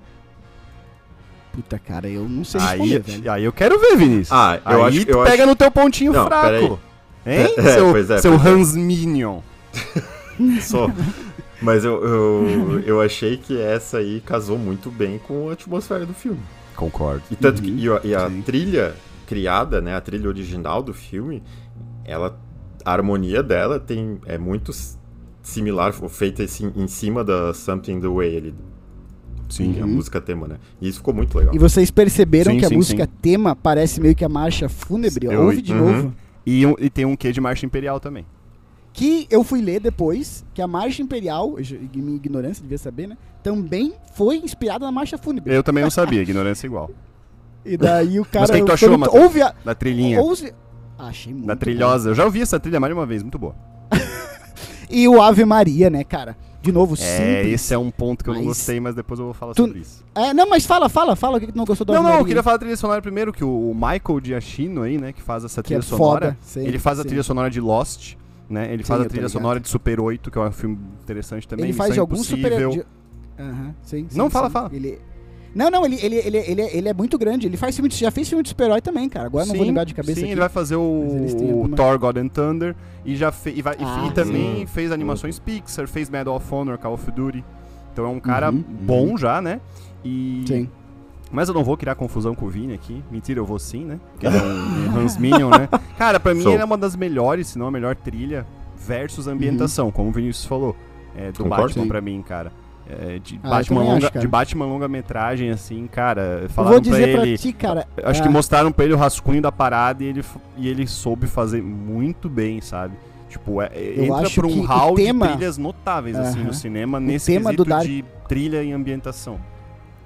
Puta, cara, eu não sei Aí, responder, velho. aí eu quero ver, Vinícius. Ah, eu aí acho- tu eu pega acho- no teu pontinho Não, fraco. Hein? É, seu pois é, seu pois é. Hans Minion. Só. Mas eu, eu, eu achei que essa aí casou muito bem com a atmosfera do filme. Concordo. E tanto Uhum, que e a, e a sim. trilha criada, né, a trilha original do filme, ela a harmonia dela tem é muito similar, feita assim, em cima da Something the Way ali, Sim. que é a Uhum. música tema, né? E isso ficou muito legal. E vocês perceberam Sim, que a sim, música tema parece meio que a marcha fúnebre? Eu- Ouve de Uhum. novo. E, um- e tem um quê de marcha imperial também. Que eu fui ler depois, que a marcha imperial, minha ignorância devia saber, né? Também foi inspirada na marcha fúnebre. Eu também não sabia, ignorância igual. E daí o cara. o que que tu achou, Matheus? Ouve a. Da trilhinha. Ouve... Achei muito. Da bom. trilhosa. Eu já ouvi essa trilha mais de uma vez, muito boa. E o Ave Maria, né, cara? De novo, É, simples. esse é um ponto que eu não gostei, mas depois eu vou falar Tu- sobre isso. É, não, mas fala, fala, fala o que que tu não gostou do Não, não, eu queria falar da trilha sonora primeiro, que o Michael Giacchino aí, né, que faz essa Que é trilha sonora, foda. sim, ele faz a sim. trilha sonora de Lost, né, ele Sim, faz a trilha sonora de Super 8, que é um filme interessante também, Ele faz de alguns super. De- Aham, sim, sim, Não, fala, sim. fala. Ele... Não, não, ele, ele, ele, ele, ele é muito grande. Ele faz filme de, já fez filme de super-herói também, cara. Agora eu não vou Sim, lembrar de cabeça Sim, aqui. ele vai fazer o, o alguma- Thor God and Thunder e já fe, e, vai- Ah, e também sim. fez animações Pixar, fez Medal of Honor, Call of Duty. Então é um cara Uhum, bom já, né? E Sim. Mas eu não vou criar confusão com o Vini aqui. Mentira, eu vou sim, né? Porque ele é um Hans Minion, né? Cara, pra mim Sou. ele é uma das melhores, se não a melhor trilha versus ambientação, como o Vinícius falou. É, do Concordo. Batman Sim. pra mim, cara. É, de, Ah, Batman longa, acho, de Batman longa-metragem, assim, cara. Falaram vou dizer pra pra, ele. ti, cara. Acho ah, que mostraram pra ele o rascunho da parada e ele, e ele soube fazer muito bem, sabe? Tipo, é, é- entra por um o hall tema- de trilhas notáveis, assim, Aham. no cinema, nesse tema quesito do Dark- de trilha e ambientação.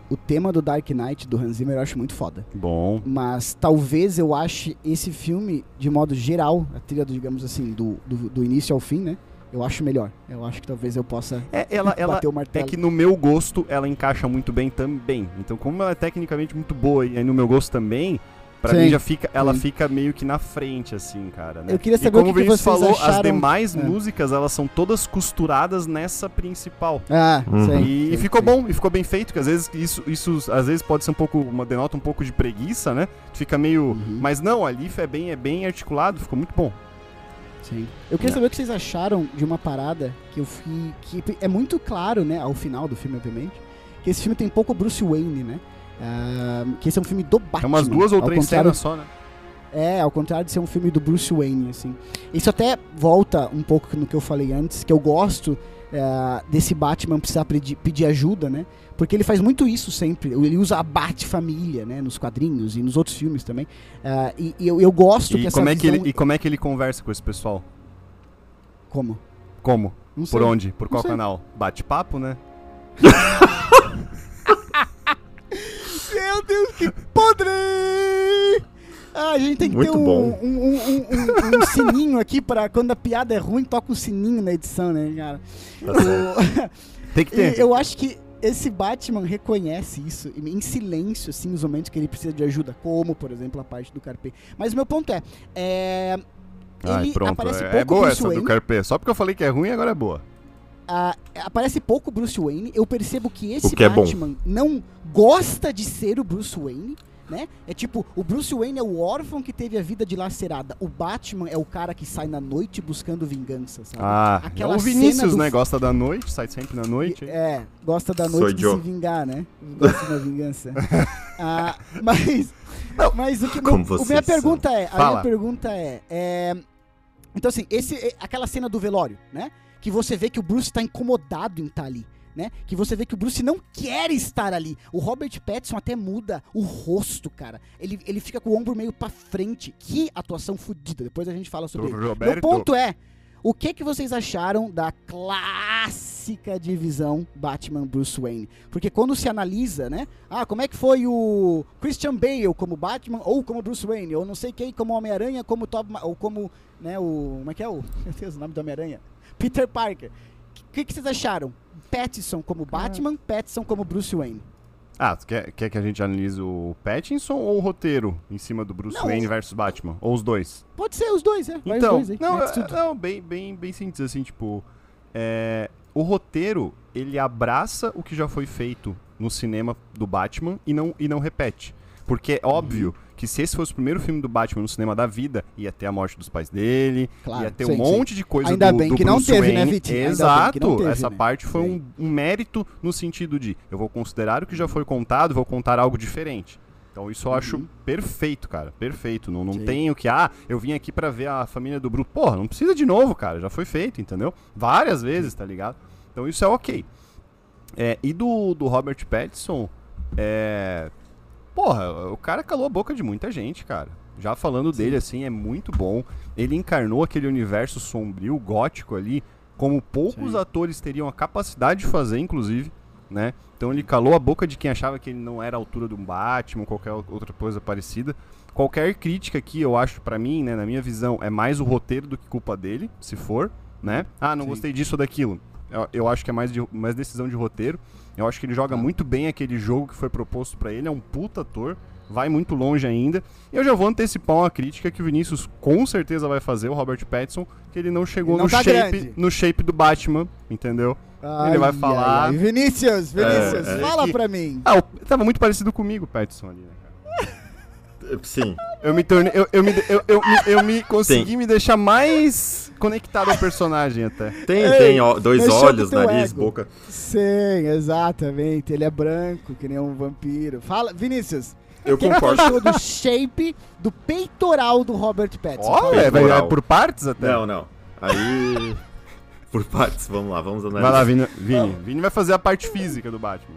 O tema do Dark Knight do Hans Zimmer eu acho muito foda. Bom. Mas talvez eu ache esse filme, de modo geral, a trilha, digamos assim, do, do, do início ao fim, né? Eu acho melhor. Eu acho que talvez eu possa É, ela, ela, bater o É martelo. que no meu gosto ela encaixa muito bem também. Então, como ela é tecnicamente muito boa e aí no meu gosto também, pra Sim, mim já fica, ela sim. fica meio que na frente, assim, cara. Né? Eu queria e saber o como que que Vinícius vocês falou, as acharam- demais É. músicas elas são todas costuradas nessa principal. Ah, Uhum. sim. E, e ficou bom, e ficou bem feito, que às vezes isso, isso às vezes pode ser um pouco, uma denota um pouco de preguiça, né? Fica meio, Uhum. mas não, ali é bem, é bem articulado, ficou muito bom. Sim. Eu queria É. saber o que vocês acharam de uma parada que eu fui. que é muito claro, né, ao final do filme, obviamente, que esse filme tem pouco Bruce Wayne, né? Ah, que esse é um filme do Batman. É umas duas ou três cenas só, né? É, ao contrário de ser um filme do Bruce Wayne, assim. Isso até volta um pouco no que eu falei antes, que eu gosto é, desse Batman precisar pedir, pedir ajuda, né? Porque ele faz muito isso sempre. Ele usa a Bat-família, né? Nos quadrinhos e nos outros filmes também. É, e e eu, eu gosto que E essa como, é que visão... ele, e como é que ele conversa com esse pessoal? Como? Como? Não Por sei. onde? Por qual canal? Bate-papo, né? Meu Deus, que podre! Ah, a gente tem que Muito ter um, bom. um, um- um- um- um sininho aqui pra quando a piada é ruim, toca um sininho na edição, né, cara? Tá. O- Tem que E ter. eu acho que esse Batman reconhece isso em silêncio, assim, os momentos que ele precisa de ajuda, como, por exemplo, a parte do Carpe. Mas o meu ponto é, é Ai, ele pronto. aparece É, pouco é boa Bruce essa Wayne, do Carpê. Só porque eu falei que é ruim, agora é boa. ah, aparece pouco Bruce Wayne. Eu percebo que esse que é. Batman não gosta de ser o Bruce Wayne. Né? É tipo, o Bruce Wayne é o órfão que teve a vida dilacerada. O Batman é o cara que sai na noite buscando vingança, sabe? Ah, Aquela é o Vinícius, cena do né? Gosta da noite, sai sempre na noite. hein? É, gosta da Sou noite de Joe. se vingar, né? Gosta da vingança. Ah, mas, mas o que Como meu, o minha são. pergunta é, a minha pergunta é, é, Então, assim, esse, é- aquela cena do velório, né? Que você vê que o Bruce tá incomodado em estar ali. Né? Que você vê que o Bruce não quer estar ali. O Robert Pattinson até muda o rosto, cara. Ele, ele fica com o ombro meio pra frente. Que atuação fodida. Depois a gente fala sobre. Meu Roberto. ponto é, o que que vocês acharam da clássica divisão Batman Bruce Wayne? Porque quando se analisa, né? Ah, como é que foi o Christian Bale como Batman ou como Bruce Wayne, ou não sei quem como Homem-Aranha, como Tob, ou como, né, o, como é que é o, meu Deus, o nome do Homem-Aranha? Peter Parker. O que, que vocês acharam? Pattinson como Batman, Pattinson como Bruce Wayne. Ah, tu quer, quer que a gente analise o Pattinson ou o roteiro em cima do Bruce Não, Wayne versus Batman? Ou os dois? Pode ser os dois, é. Vai então, os dois não, mete é- não, bem, bem, bem simples assim, tipo, é, o roteiro ele abraça o que já foi feito no cinema do Batman e não, e não repete, porque é óbvio Uhum. Que se esse fosse o primeiro filme do Batman no cinema da vida, ia ter a morte dos pais dele, Claro, ia ter sim, um monte de coisa Ainda do, bem do que não Bruce teve, né, Wayne. Vitinho? Ainda bem que Exato, não teve, essa né? parte foi Sim. um, um mérito no sentido de eu vou considerar o que já foi contado, vou contar algo diferente. Então isso eu acho Uhum. perfeito, cara. Perfeito. Não, não Sim. tenho que, ah, eu vim aqui pra ver a família do Bruto. Porra, não precisa de novo, cara. Já foi feito, entendeu? Várias vezes, tá ligado? Então isso é ok. É, e do, do Robert Pattinson, é. Porra, o cara calou a boca de muita gente, cara. Já falando dele, assim, é muito bom. Ele encarnou aquele universo sombrio, gótico ali, como poucos Sim. atores teriam a capacidade de fazer, inclusive, né? Então ele calou a boca de quem achava que ele não era a altura de um Batman, qualquer outra coisa parecida. Qualquer crítica aqui, eu acho, pra mim, né, na minha visão, é mais o roteiro do que culpa dele, se for, né? Ah, não Sim. gostei disso ou daquilo. Eu, eu acho que é mais, de, mais decisão de roteiro. Eu acho que ele joga Tá. muito bem aquele jogo que foi proposto pra ele, é um puta ator, vai muito longe ainda. E eu já vou antecipar uma crítica que o Vinícius com certeza vai fazer, o Robert Pattinson, que ele não chegou Ele não no, tá shape, grande. no shape do Batman, entendeu? Ele vai falar- ai. Vinícius, Vinícius, É, é. fala que- pra mim. Ah, o- tava muito parecido comigo o Pattinson ali, né? Sim. Eu me tornei. Eu, eu, me, eu, eu, eu me consegui me deixar mais conectado ao personagem até. Tem, Ei, tem ó, dois olhos, nariz, ego. boca. Sim, exatamente. Ele é branco, que nem um vampiro. Fala, Vinícius. Eu que, que concordo. achou do shape do peitoral do Robert Pattinson? Ó, é, vai- é por partes até. Não, não. Aí. Por partes, vamos lá, vamos analisar. Vai lá, Vini. Vini. Vini vai fazer a parte física do Batman.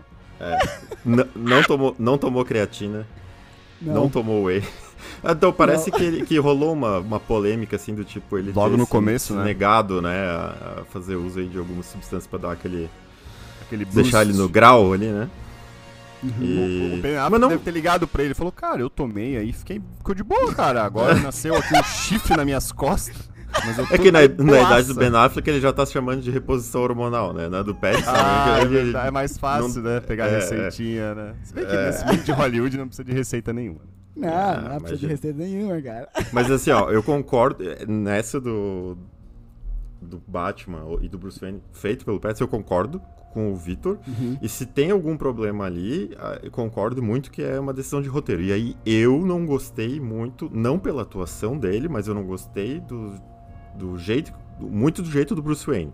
N- não, tomou, não tomou creatina, não, tomou whey. Então, parece que, ele- que rolou uma, uma polêmica, assim, do tipo, ele Logo no começo, né? negado, né, a, a fazer uso aí de algumas substâncias pra dar aquele... Aquele deixar ele no grau ali, né? O, E... o Ben Affleck Mas não... deve ter ligado pra ele. Falou, cara, eu tomei aí, fiquei, ficou de boa, cara. Agora nasceu aqui um chifre nas minhas costas. Mas eu É que na, na idade do Ben Affleck ele já tá se chamando de reposição hormonal, né? Na do Pattinson, Ah, é, ele- é mais fácil, não- né? Pegar é, receitinha, né? Se bem que É. nesse mundo de Hollywood não precisa de receita nenhuma. Não, Ah, não precisa de receita nenhuma, cara. Mas assim, ó, eu concordo eh, nessa do do Batman e do Bruce Wayne feito pelo Pattinson, eu concordo com o Victor. Uhum. E se tem algum problema ali, eu concordo muito que é uma decisão de roteiro. E aí eu não gostei muito, não pela atuação dele, mas eu não gostei do, do jeito, muito do jeito do Bruce Wayne.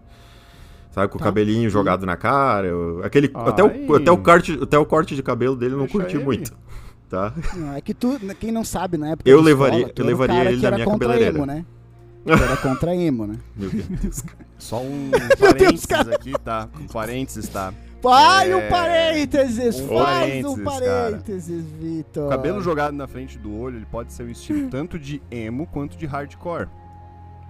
Sabe, com Tá. o cabelinho jogado na cara, aquele, Ai. até, o, até, o corte, até o corte de cabelo dele eu não Deixa curti ele. muito. Tá? Não, é que tu, quem não sabe, na época Eu levaria- escola, eu levaria ele era minha contra cabeleireira. emo, né? Era contra emo, né? Meu Deus. Só um Deus, parênteses cara. aqui, tá? Um parênteses, tá? Vai É, um parênteses! um faz um parênteses, cara. parênteses, Vitor. O cabelo jogado na frente do olho, ele pode ser um estilo tanto de emo quanto de hardcore.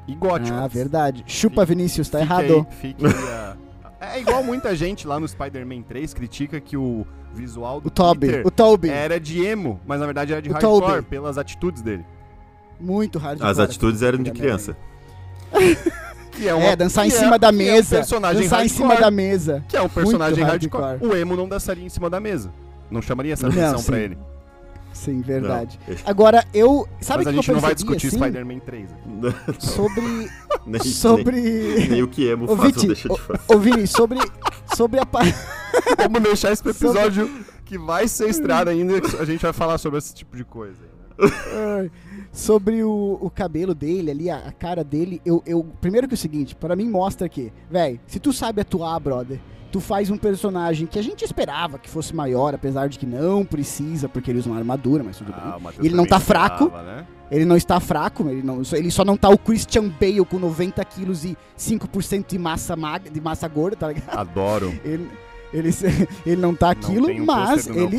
E gótico. Ah, verdade. Chupa, Vinícius, tá Fique errado. aí- fique a- É igual muita gente lá no Spider-Man 3 critica que o visual do O Toby, Peter o Toby. era de emo, mas na verdade era de O hardcore, Tobey. pelas atitudes dele. Muito hardcore. As atitudes eram de criança. Que é, É, dançar em é- cima da que é um mesa. personagem dançar em hardcore, cima da mesa. Que é um personagem hardcore. hardcore. O emo não dançaria em cima da mesa. Não chamaria essa atenção pra ele. Sim, verdade. Não. Agora, eu. Sabe mas o a que eu gente não vai discutir assim, Spider-Man 3 aqui. Sobre. nem, sobre. Nem, nem o que emo Ô, faz Viti, ou deixa de fazer. Ô, Vini, sobre. Sobre a. Vamos deixar esse pro Sobre- episódio que vai ser estreado ainda, que a gente vai falar sobre esse tipo de coisa. né? Sobre o, o cabelo dele ali, a, a cara dele, eu, eu. Primeiro que é o seguinte, pra mim mostra que, velho, se tu sabe atuar, brother, tu faz um personagem que a gente esperava que fosse maior, apesar de que não precisa, porque ele usa uma armadura, mas tudo Ah, bem. Ele não tá fraco. esperava, né? Ele não está fraco, ele, não, ele só não tá o Christian Bale com 90 quilos e 5% de massa magra, de massa gorda, tá ligado? Adoro. Ele, ele, ele não tá aquilo, não um mas ele.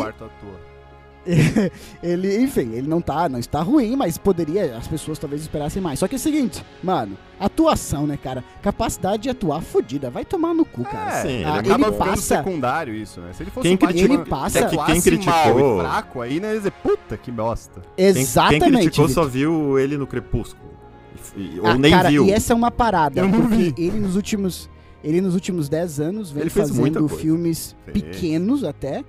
ele, enfim, ele não tá, não está ruim, mas poderia, as pessoas talvez esperassem mais. Só que é o seguinte, mano, atuação, né, cara? Capacidade de atuar fodida, vai tomar no cu, cara. É, sim, ele Ah, é ele ficando passa- secundário isso, né? Se ele fosse Quem um Batman ele passa- É que quem criticou- mal e fraco, aí né, dizer, puta que bosta. Quem, Exatamente. quem criticou Vitor. só viu ele no Crepúsculo. E- e- ou Ah, nem cara, viu. E essa é uma parada, Eu não porque vi. ele nos últimos ele nos últimos 10 anos vem Ele fazendo filmes Fez. pequenos até.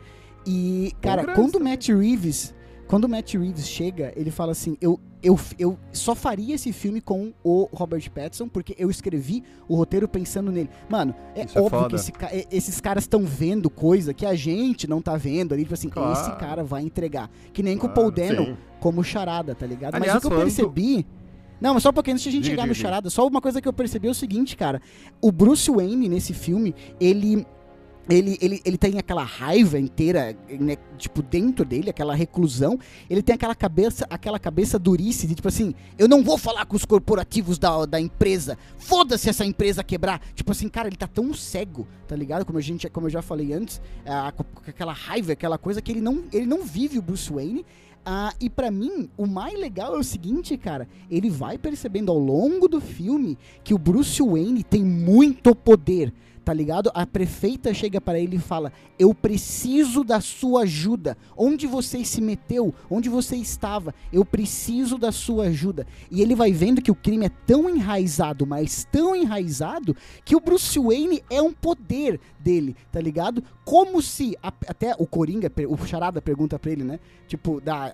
E, cara, quando o. Matt Reeves, quando o Matt Reeves chega, ele fala assim: "Eu eu, eu só faria esse filme com o Robert Pattinson porque eu escrevi o roteiro pensando nele. Mano, é Isso é óbvio foda. que esse é- esses caras estão vendo coisa que a gente não tá vendo ali, tipo assim, Claro. esse cara vai entregar. Que nem com o Claro, Paul Dano Sim. como charada, tá ligado? Aliás, Mas o que eu percebi. Não, mas só um pouquinho antes de a gente Diga, chegar diga, no charada, só uma coisa que eu percebi é o seguinte, cara. O Bruce Wayne nesse filme, ele. Ele, ele, ele tem aquela raiva inteira, né, tipo, dentro dele, aquela reclusão. Ele tem aquela cabeça, aquela cabeça durice de tipo assim, eu não vou falar com os corporativos da, da empresa. Foda-se essa empresa quebrar. Tipo assim, cara, ele tá tão cego, tá ligado? Como a gente, como eu já falei antes, ah, com, aquela raiva, aquela coisa que ele não, ele não vive o Bruce Wayne. Ah, e pra mim, o mais legal é o seguinte, cara, ele vai percebendo ao longo do filme que o Bruce Wayne tem muito poder, tá ligado? A prefeita chega para ele e fala: "Eu preciso da sua ajuda. Onde você se meteu? Onde você estava? Eu preciso da sua ajuda." E ele vai vendo que o crime é tão enraizado, mas tão enraizado que o Bruce Wayne é um poder dele, tá ligado? Como se a- até o Coringa, o Charada pergunta pra ele, né? Tipo, da,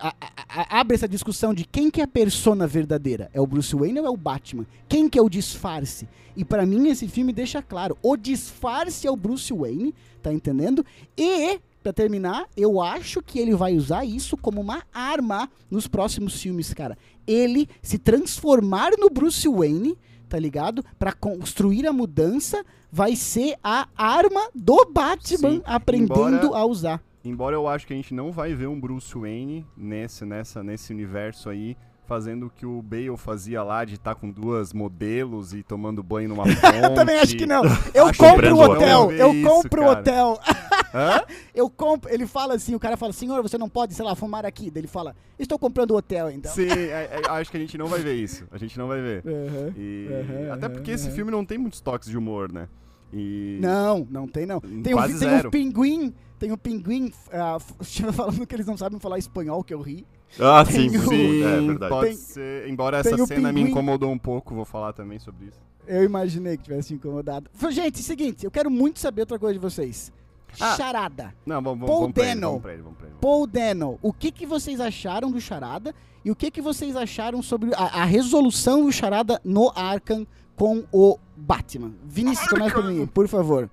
a- a- abre essa discussão de quem que é a persona verdadeira? É o Bruce Wayne ou é o Batman? Quem que é o disfarce? E pra mim esse filme deixa claro, o disfarce é o Bruce Wayne, tá entendendo? E Pra terminar, eu acho que ele vai usar isso como uma arma nos próximos filmes, cara. Ele se transformar no Bruce Wayne, tá ligado? Pra construir a mudança, vai ser a arma do Batman Sim, aprendendo embora- a usar. Embora eu acho que a gente não vai ver um Bruce Wayne nesse, nessa, nesse universo aí, fazendo o que o Bale fazia lá, de estar com duas modelos e tomando banho numa fonte. Eu também acho que não. Eu Acho compro o hotel, eu compro o hotel. Eu compro, ele fala assim, o cara fala, senhor, você não pode, sei lá, fumar aqui. Daí ele fala, estou comprando o hotel, então. Sim, é- é- acho que a gente não vai ver isso. A gente não vai ver. Aham. E- Aham, até porque esse aham. filme não tem muitos toques de humor, né? E Não, não tem não. Tem Quase tem zero. o pinguim, tem o pinguim f- falando que eles não sabem falar espanhol, que eu ri. Ah, sim, Tem o- Sim, é verdade. pode Tem- ser. Embora essa cena me incomodou um pouco, vou falar também sobre isso. Eu imaginei que tivesse incomodado. Gente, seguinte, eu quero muito saber outra coisa de vocês. Ah. Charada. Não, vamos, vamos, Paul vamos pra ele, Dano. vamos pra ele, vamos pra ele. Paul Dano, o que, que vocês acharam do Charada e o que, que vocês acharam sobre a, a resolução do Charada no Arkham com o Batman? Vinícius, começa por mim, por favor.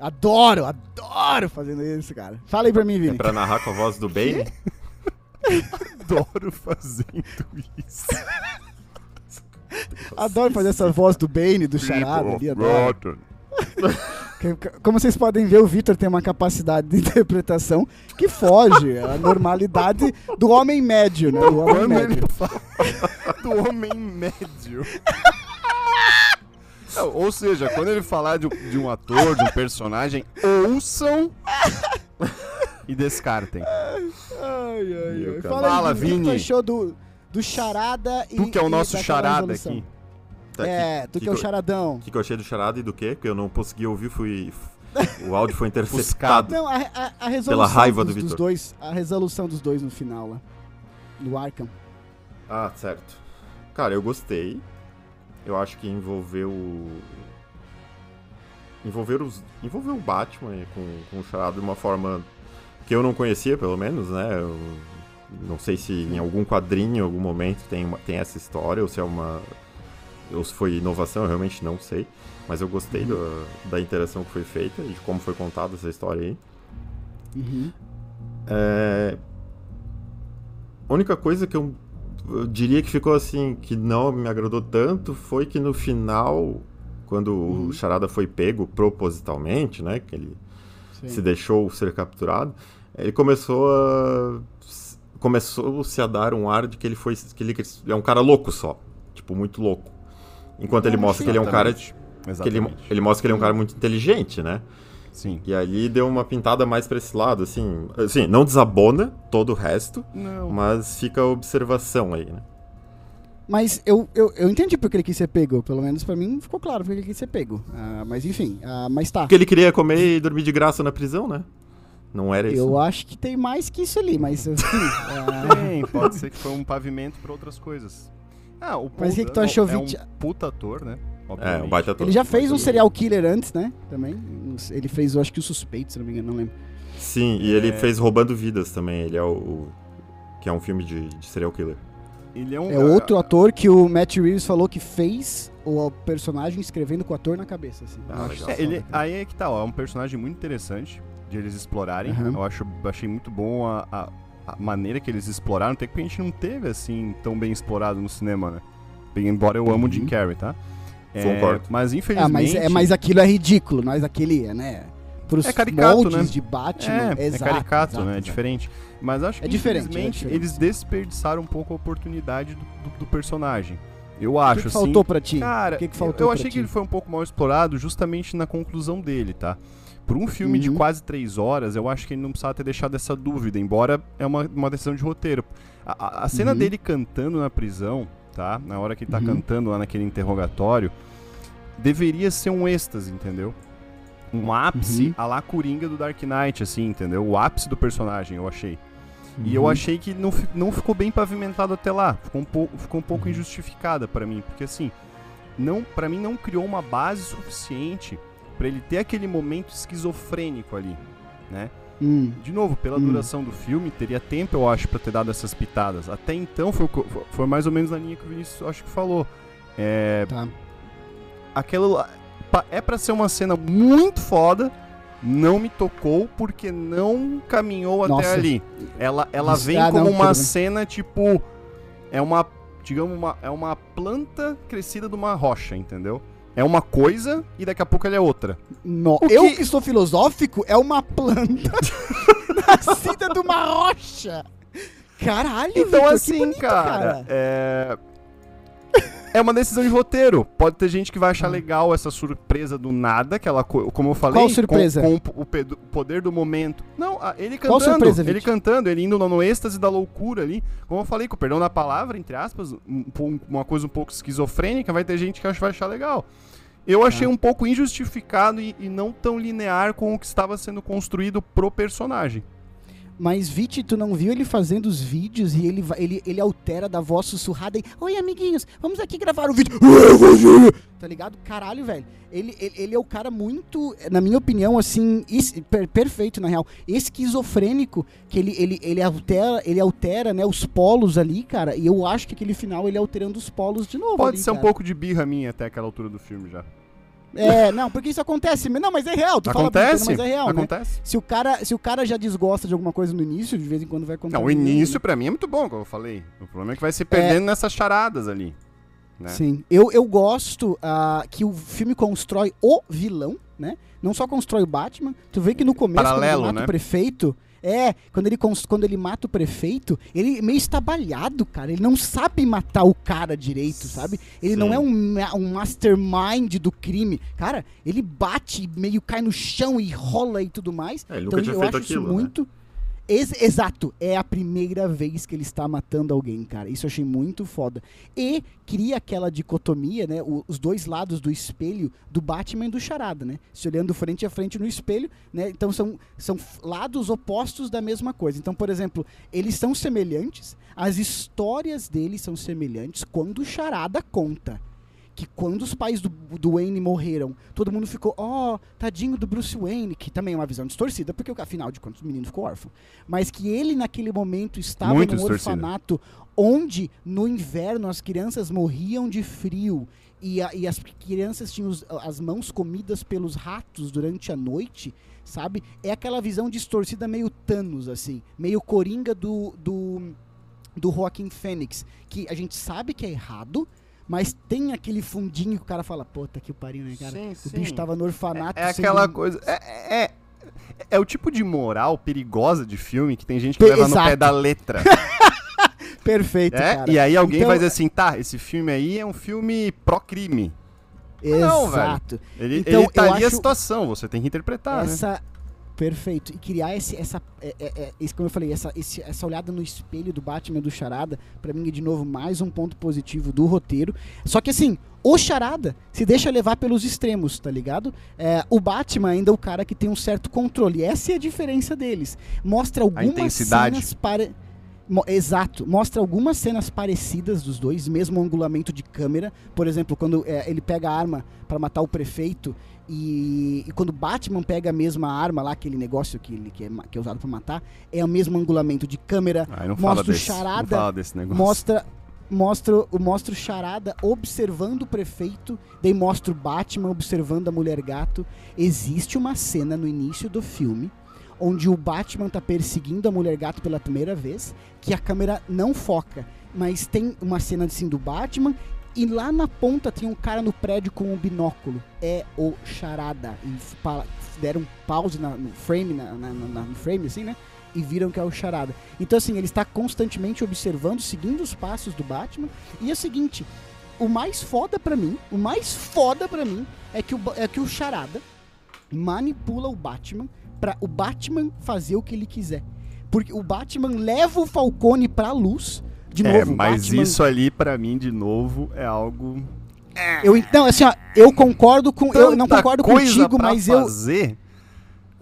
Adoro, adoro fazendo isso, cara. Fala aí pra mim, É Vini. pra narrar com a voz do Bane? Adoro fazendo isso. Adoro fazer essa voz do Bane, do Charada ali, adoro. Como vocês podem ver, o Victor tem uma capacidade de interpretação que foge à normalidade do homem médio, né? Do homem médio. do homem médio. Não, ou seja, quando ele falar de, um- de um ator, de um personagem, ouçam e descartem. Ai, ai, ai. Fala, Fala, aí, Vini. O que achou do, do Charada e Tu que é o nosso charada aqui. Tá, É, tu que, é o que, charadão. que, que eu achei do charada e do quê? Porque eu não consegui ouvir, fui. O áudio foi interceptado. Não, a, a, a resolução raiva do dos, dos Vitor. dois, a resolução dos dois no final lá. Do Arkham. Ah, certo. Cara, eu gostei. Eu acho que envolveu. Envolver os. Envolveu o Batman com, com o Charada de uma forma que eu não conhecia, pelo menos, né? Eu não sei se em algum quadrinho, em algum momento, tem, uma- tem essa história, ou se é uma. Ou se foi inovação, eu realmente não sei. Mas eu gostei do- da interação que foi feita e de como foi contada essa história aí. Uhum. É, A única coisa que eu, eu diria que ficou assim, que não me agradou tanto, foi que no final, quando Uhum. o Charada foi pego propositalmente, né? Que ele Sim. se deixou ser capturado, ele começou a começou-se a dar um ar de que ele foi que ele é um cara louco só, tipo muito louco. Enquanto ele mostra que ele é um cara que ele, ele mostra que ele é um cara muito inteligente, né? Sim. E ali deu uma pintada mais pra esse lado, assim, assim, não desabona todo o resto, Não. mas fica a observação aí, né? Mas eu, eu, eu entendi porque ele quis ser pego. Pelo menos pra mim ficou claro porque ele quis ser pego. Ah, mas enfim, ah, mas tá. Porque ele queria comer e dormir de graça na prisão, né? Não era isso. Eu acho que tem mais que isso ali, mas enfim. ah, Tem, pode ser que foi um pavimento pra outras coisas. Ah, o Mas o que Paul que tu achou, é um Vit? puta ator, né? É, Obviamente. um baita ator. ele já fez um serial killer antes, né? Também. Ele fez, eu acho que o suspeito, se não me engano, não lembro. Sim, e ele É. fez Roubando Vidas também, ele é o... o- que é um filme de, de serial killer. Ele é um É outro ator que o Matt Reeves falou que fez o personagem escrevendo com o ator na cabeça. Assim. Ah, É, ele, aí é que tá, ó, é um personagem muito interessante de eles explorarem. Aham. Eu acho, achei muito bom a, a, a maneira que eles exploraram, até que a gente não teve assim tão bem explorado no cinema, né? Bem, embora eu amo o Jim Uhum. Carrey, tá? Concordo. Mas Ah, infelizmente. mas, é, mas aquilo é ridículo, mas aquele é, né? Pros É caricato, moldes né? de Batman. É, é exato, caricato, exato, né? É diferente. Mas acho que É diferente, infelizmente é diferente. eles desperdiçaram um pouco a oportunidade do, do- do personagem. Eu O acho, que, que assim. faltou pra ti? Cara, o que, que eu- faltou eu pra achei ti? que ele foi um pouco mal explorado justamente na conclusão dele, tá? Por um filme de Uhum. quase três horas, eu acho que ele não precisava ter deixado essa dúvida, embora é uma, uma decisão de roteiro. A, a- a cena Uhum. dele cantando na prisão, tá? Na hora que ele tá Uhum. cantando lá naquele interrogatório, deveria ser um êxtase, entendeu? Um ápice Uhum. a lá Coringa do Dark Knight, assim, entendeu? O ápice do personagem, eu achei. E eu Uhum. achei que não, não ficou bem pavimentado até lá. Ficou um pouco, ficou um pouco Uhum. injustificada pra mim, porque assim, não, para mim não criou uma base suficiente pra ele ter aquele momento esquizofrênico ali, né? Hum, De novo, pela Hum. duração do filme, teria tempo, eu acho, pra ter dado essas pitadas. Até então foi, foi- mais ou menos na linha que o Vinícius acho que falou. É, tá. pa- é pra ser uma cena muito foda. Não me tocou porque não caminhou até Nossa. ali. Ela, ela vem ah, como não, uma cena tipo é uma, digamos uma é uma planta crescida de uma rocha, entendeu? É uma coisa e daqui a pouco ela é outra. No- O Eu que- que sou filosófico, é uma planta nascida de uma rocha. Caralho, Então Victor, assim, bonito, cara, é é uma decisão de roteiro. Pode ter gente que vai achar Ah. legal essa surpresa do nada, aquela co- como eu falei, Qual com- surpresa? Com, o, pe- o poder do momento. Não, ele Qual cantando, surpresa, ele cantando, ele indo no, êxtase da loucura ali. Como eu falei, com o perdão da palavra, entre aspas, um- um- uma coisa um pouco esquizofrênica, vai ter gente que acha- vai achar legal. Eu achei Ah. um pouco injustificado e, e não tão linear com o que estava sendo construído pro personagem. Mas, Viti, tu não viu ele fazendo os vídeos e ele, ele, ele altera da voz sussurrada e Oi, amiguinhos, vamos aqui gravar o vídeo. Tá ligado? Caralho, velho. Ele, ele, ele é o cara muito, na minha opinião, assim, is- per- perfeito, na real. Esquizofrênico, que ele, ele, ele altera, ele altera, né, os polos ali, cara. E eu acho que aquele final ele alterando os polos de novo. Pode ali, ser um cara. pouco de birra minha até aquela altura do filme já. É, não, porque isso acontece. Não, mas é real. Tu fala Acontece? mas é real, né? Acontece. Se o, cara, se o cara já desgosta de alguma coisa no início, de vez em quando vai contar. Não, o início pra mim é muito bom, como eu falei. O problema é que vai se perdendo nessas charadas ali. Né? Sim. Eu, eu gosto ah, que o filme constrói o vilão, né? Não só constrói o Batman. Tu vê que no começo, Paralelo, quando ele mata né? o prefeito. É, quando ele, quando ele mata o prefeito, ele é meio estabalhado, cara. Ele não sabe matar o cara direito, sabe? Ele não Sim. é um, um mastermind do crime. Cara, ele bate, meio cai no chão e rola e tudo mais. É, ele nunca então tinha eu feito acho aquilo, isso né? Ex- exato, é a primeira vez que ele está matando alguém, cara. Isso eu achei muito foda. E cria aquela dicotomia, né? o- os dois lados do espelho do Batman e do Charada, né? Se olhando frente a frente no espelho, né? Então são, são lados opostos da mesma coisa. Então, por exemplo, eles são semelhantes, as histórias deles são semelhantes quando o Charada conta que quando os pais do, do Wayne morreram, todo mundo ficou, ó, tadinho do Bruce Wayne, que também é uma visão distorcida, porque afinal de contas o menino ficou órfão. Mas que ele naquele momento estava Muito num distorcida. orfanato onde no inverno as crianças morriam de frio e, a- e as crianças tinham os- as mãos comidas pelos ratos durante a noite, sabe? É aquela visão distorcida meio Thanos, assim, meio Coringa do, do, do Joaquim Fênix, que a gente sabe que é errado, mas tem aquele fundinho que o cara fala, puta que pariu, né, cara? Sim, o sim. bicho tava no orfanato. É sendo- aquela coisa. É, é, é o tipo de moral perigosa de filme que tem gente que Pe- leva no pé exato. da letra. Perfeito, é? cara. E aí alguém Então- vai dizer assim, tá, esse filme aí é um filme pró-crime. não, velho. Exato. Ele, Então, ele tá eu ali a acho- situação, você tem que interpretar, né? Perfeito. E criar esse essa é, é, é, esse, como eu falei essa esse- essa olhada no espelho do Batman e do Charada pra mim é de novo mais um ponto positivo do roteiro. Só que assim o Charada se deixa levar pelos extremos tá ligado? É, o Batman ainda é o cara que tem um certo controle. Essa é a diferença deles. Mostra algumas cenas para Exato, mostra algumas cenas parecidas dos dois, mesmo angulamento de câmera. Por exemplo, quando é, ele pega a arma pra matar o prefeito e, e quando Batman pega a mesma arma lá, aquele negócio que, ele, que, é, que é usado pra matar, é o mesmo angulamento de câmera. Fala mostra o desse, charada. Mostra, mostra, o- mostra o Charada observando o prefeito, daí mostra o Batman observando a mulher gato. Existe uma cena no início do filme onde o Batman tá perseguindo a mulher gato pela primeira vez, que a câmera não foca, mas tem uma cena assim do Batman e lá na ponta tem um cara no prédio com um binóculo. É o Charada. E deram pause na- no frame, na, na- na- no frame assim, né? E viram que é o Charada. Então, assim, ele está constantemente observando, seguindo os passos do Batman. E é o seguinte: o mais foda pra mim, o mais foda pra mim é que o, é que o Charada manipula o Batman pra o Batman fazer o que ele quiser. Porque o Batman leva o Falcone pra luz. De é, novo, o mas Batman isso ali, pra mim, de novo, é algo. eu então assim, ó, eu concordo com eu não Tanta concordo coisa contigo, pra mas eu fazer.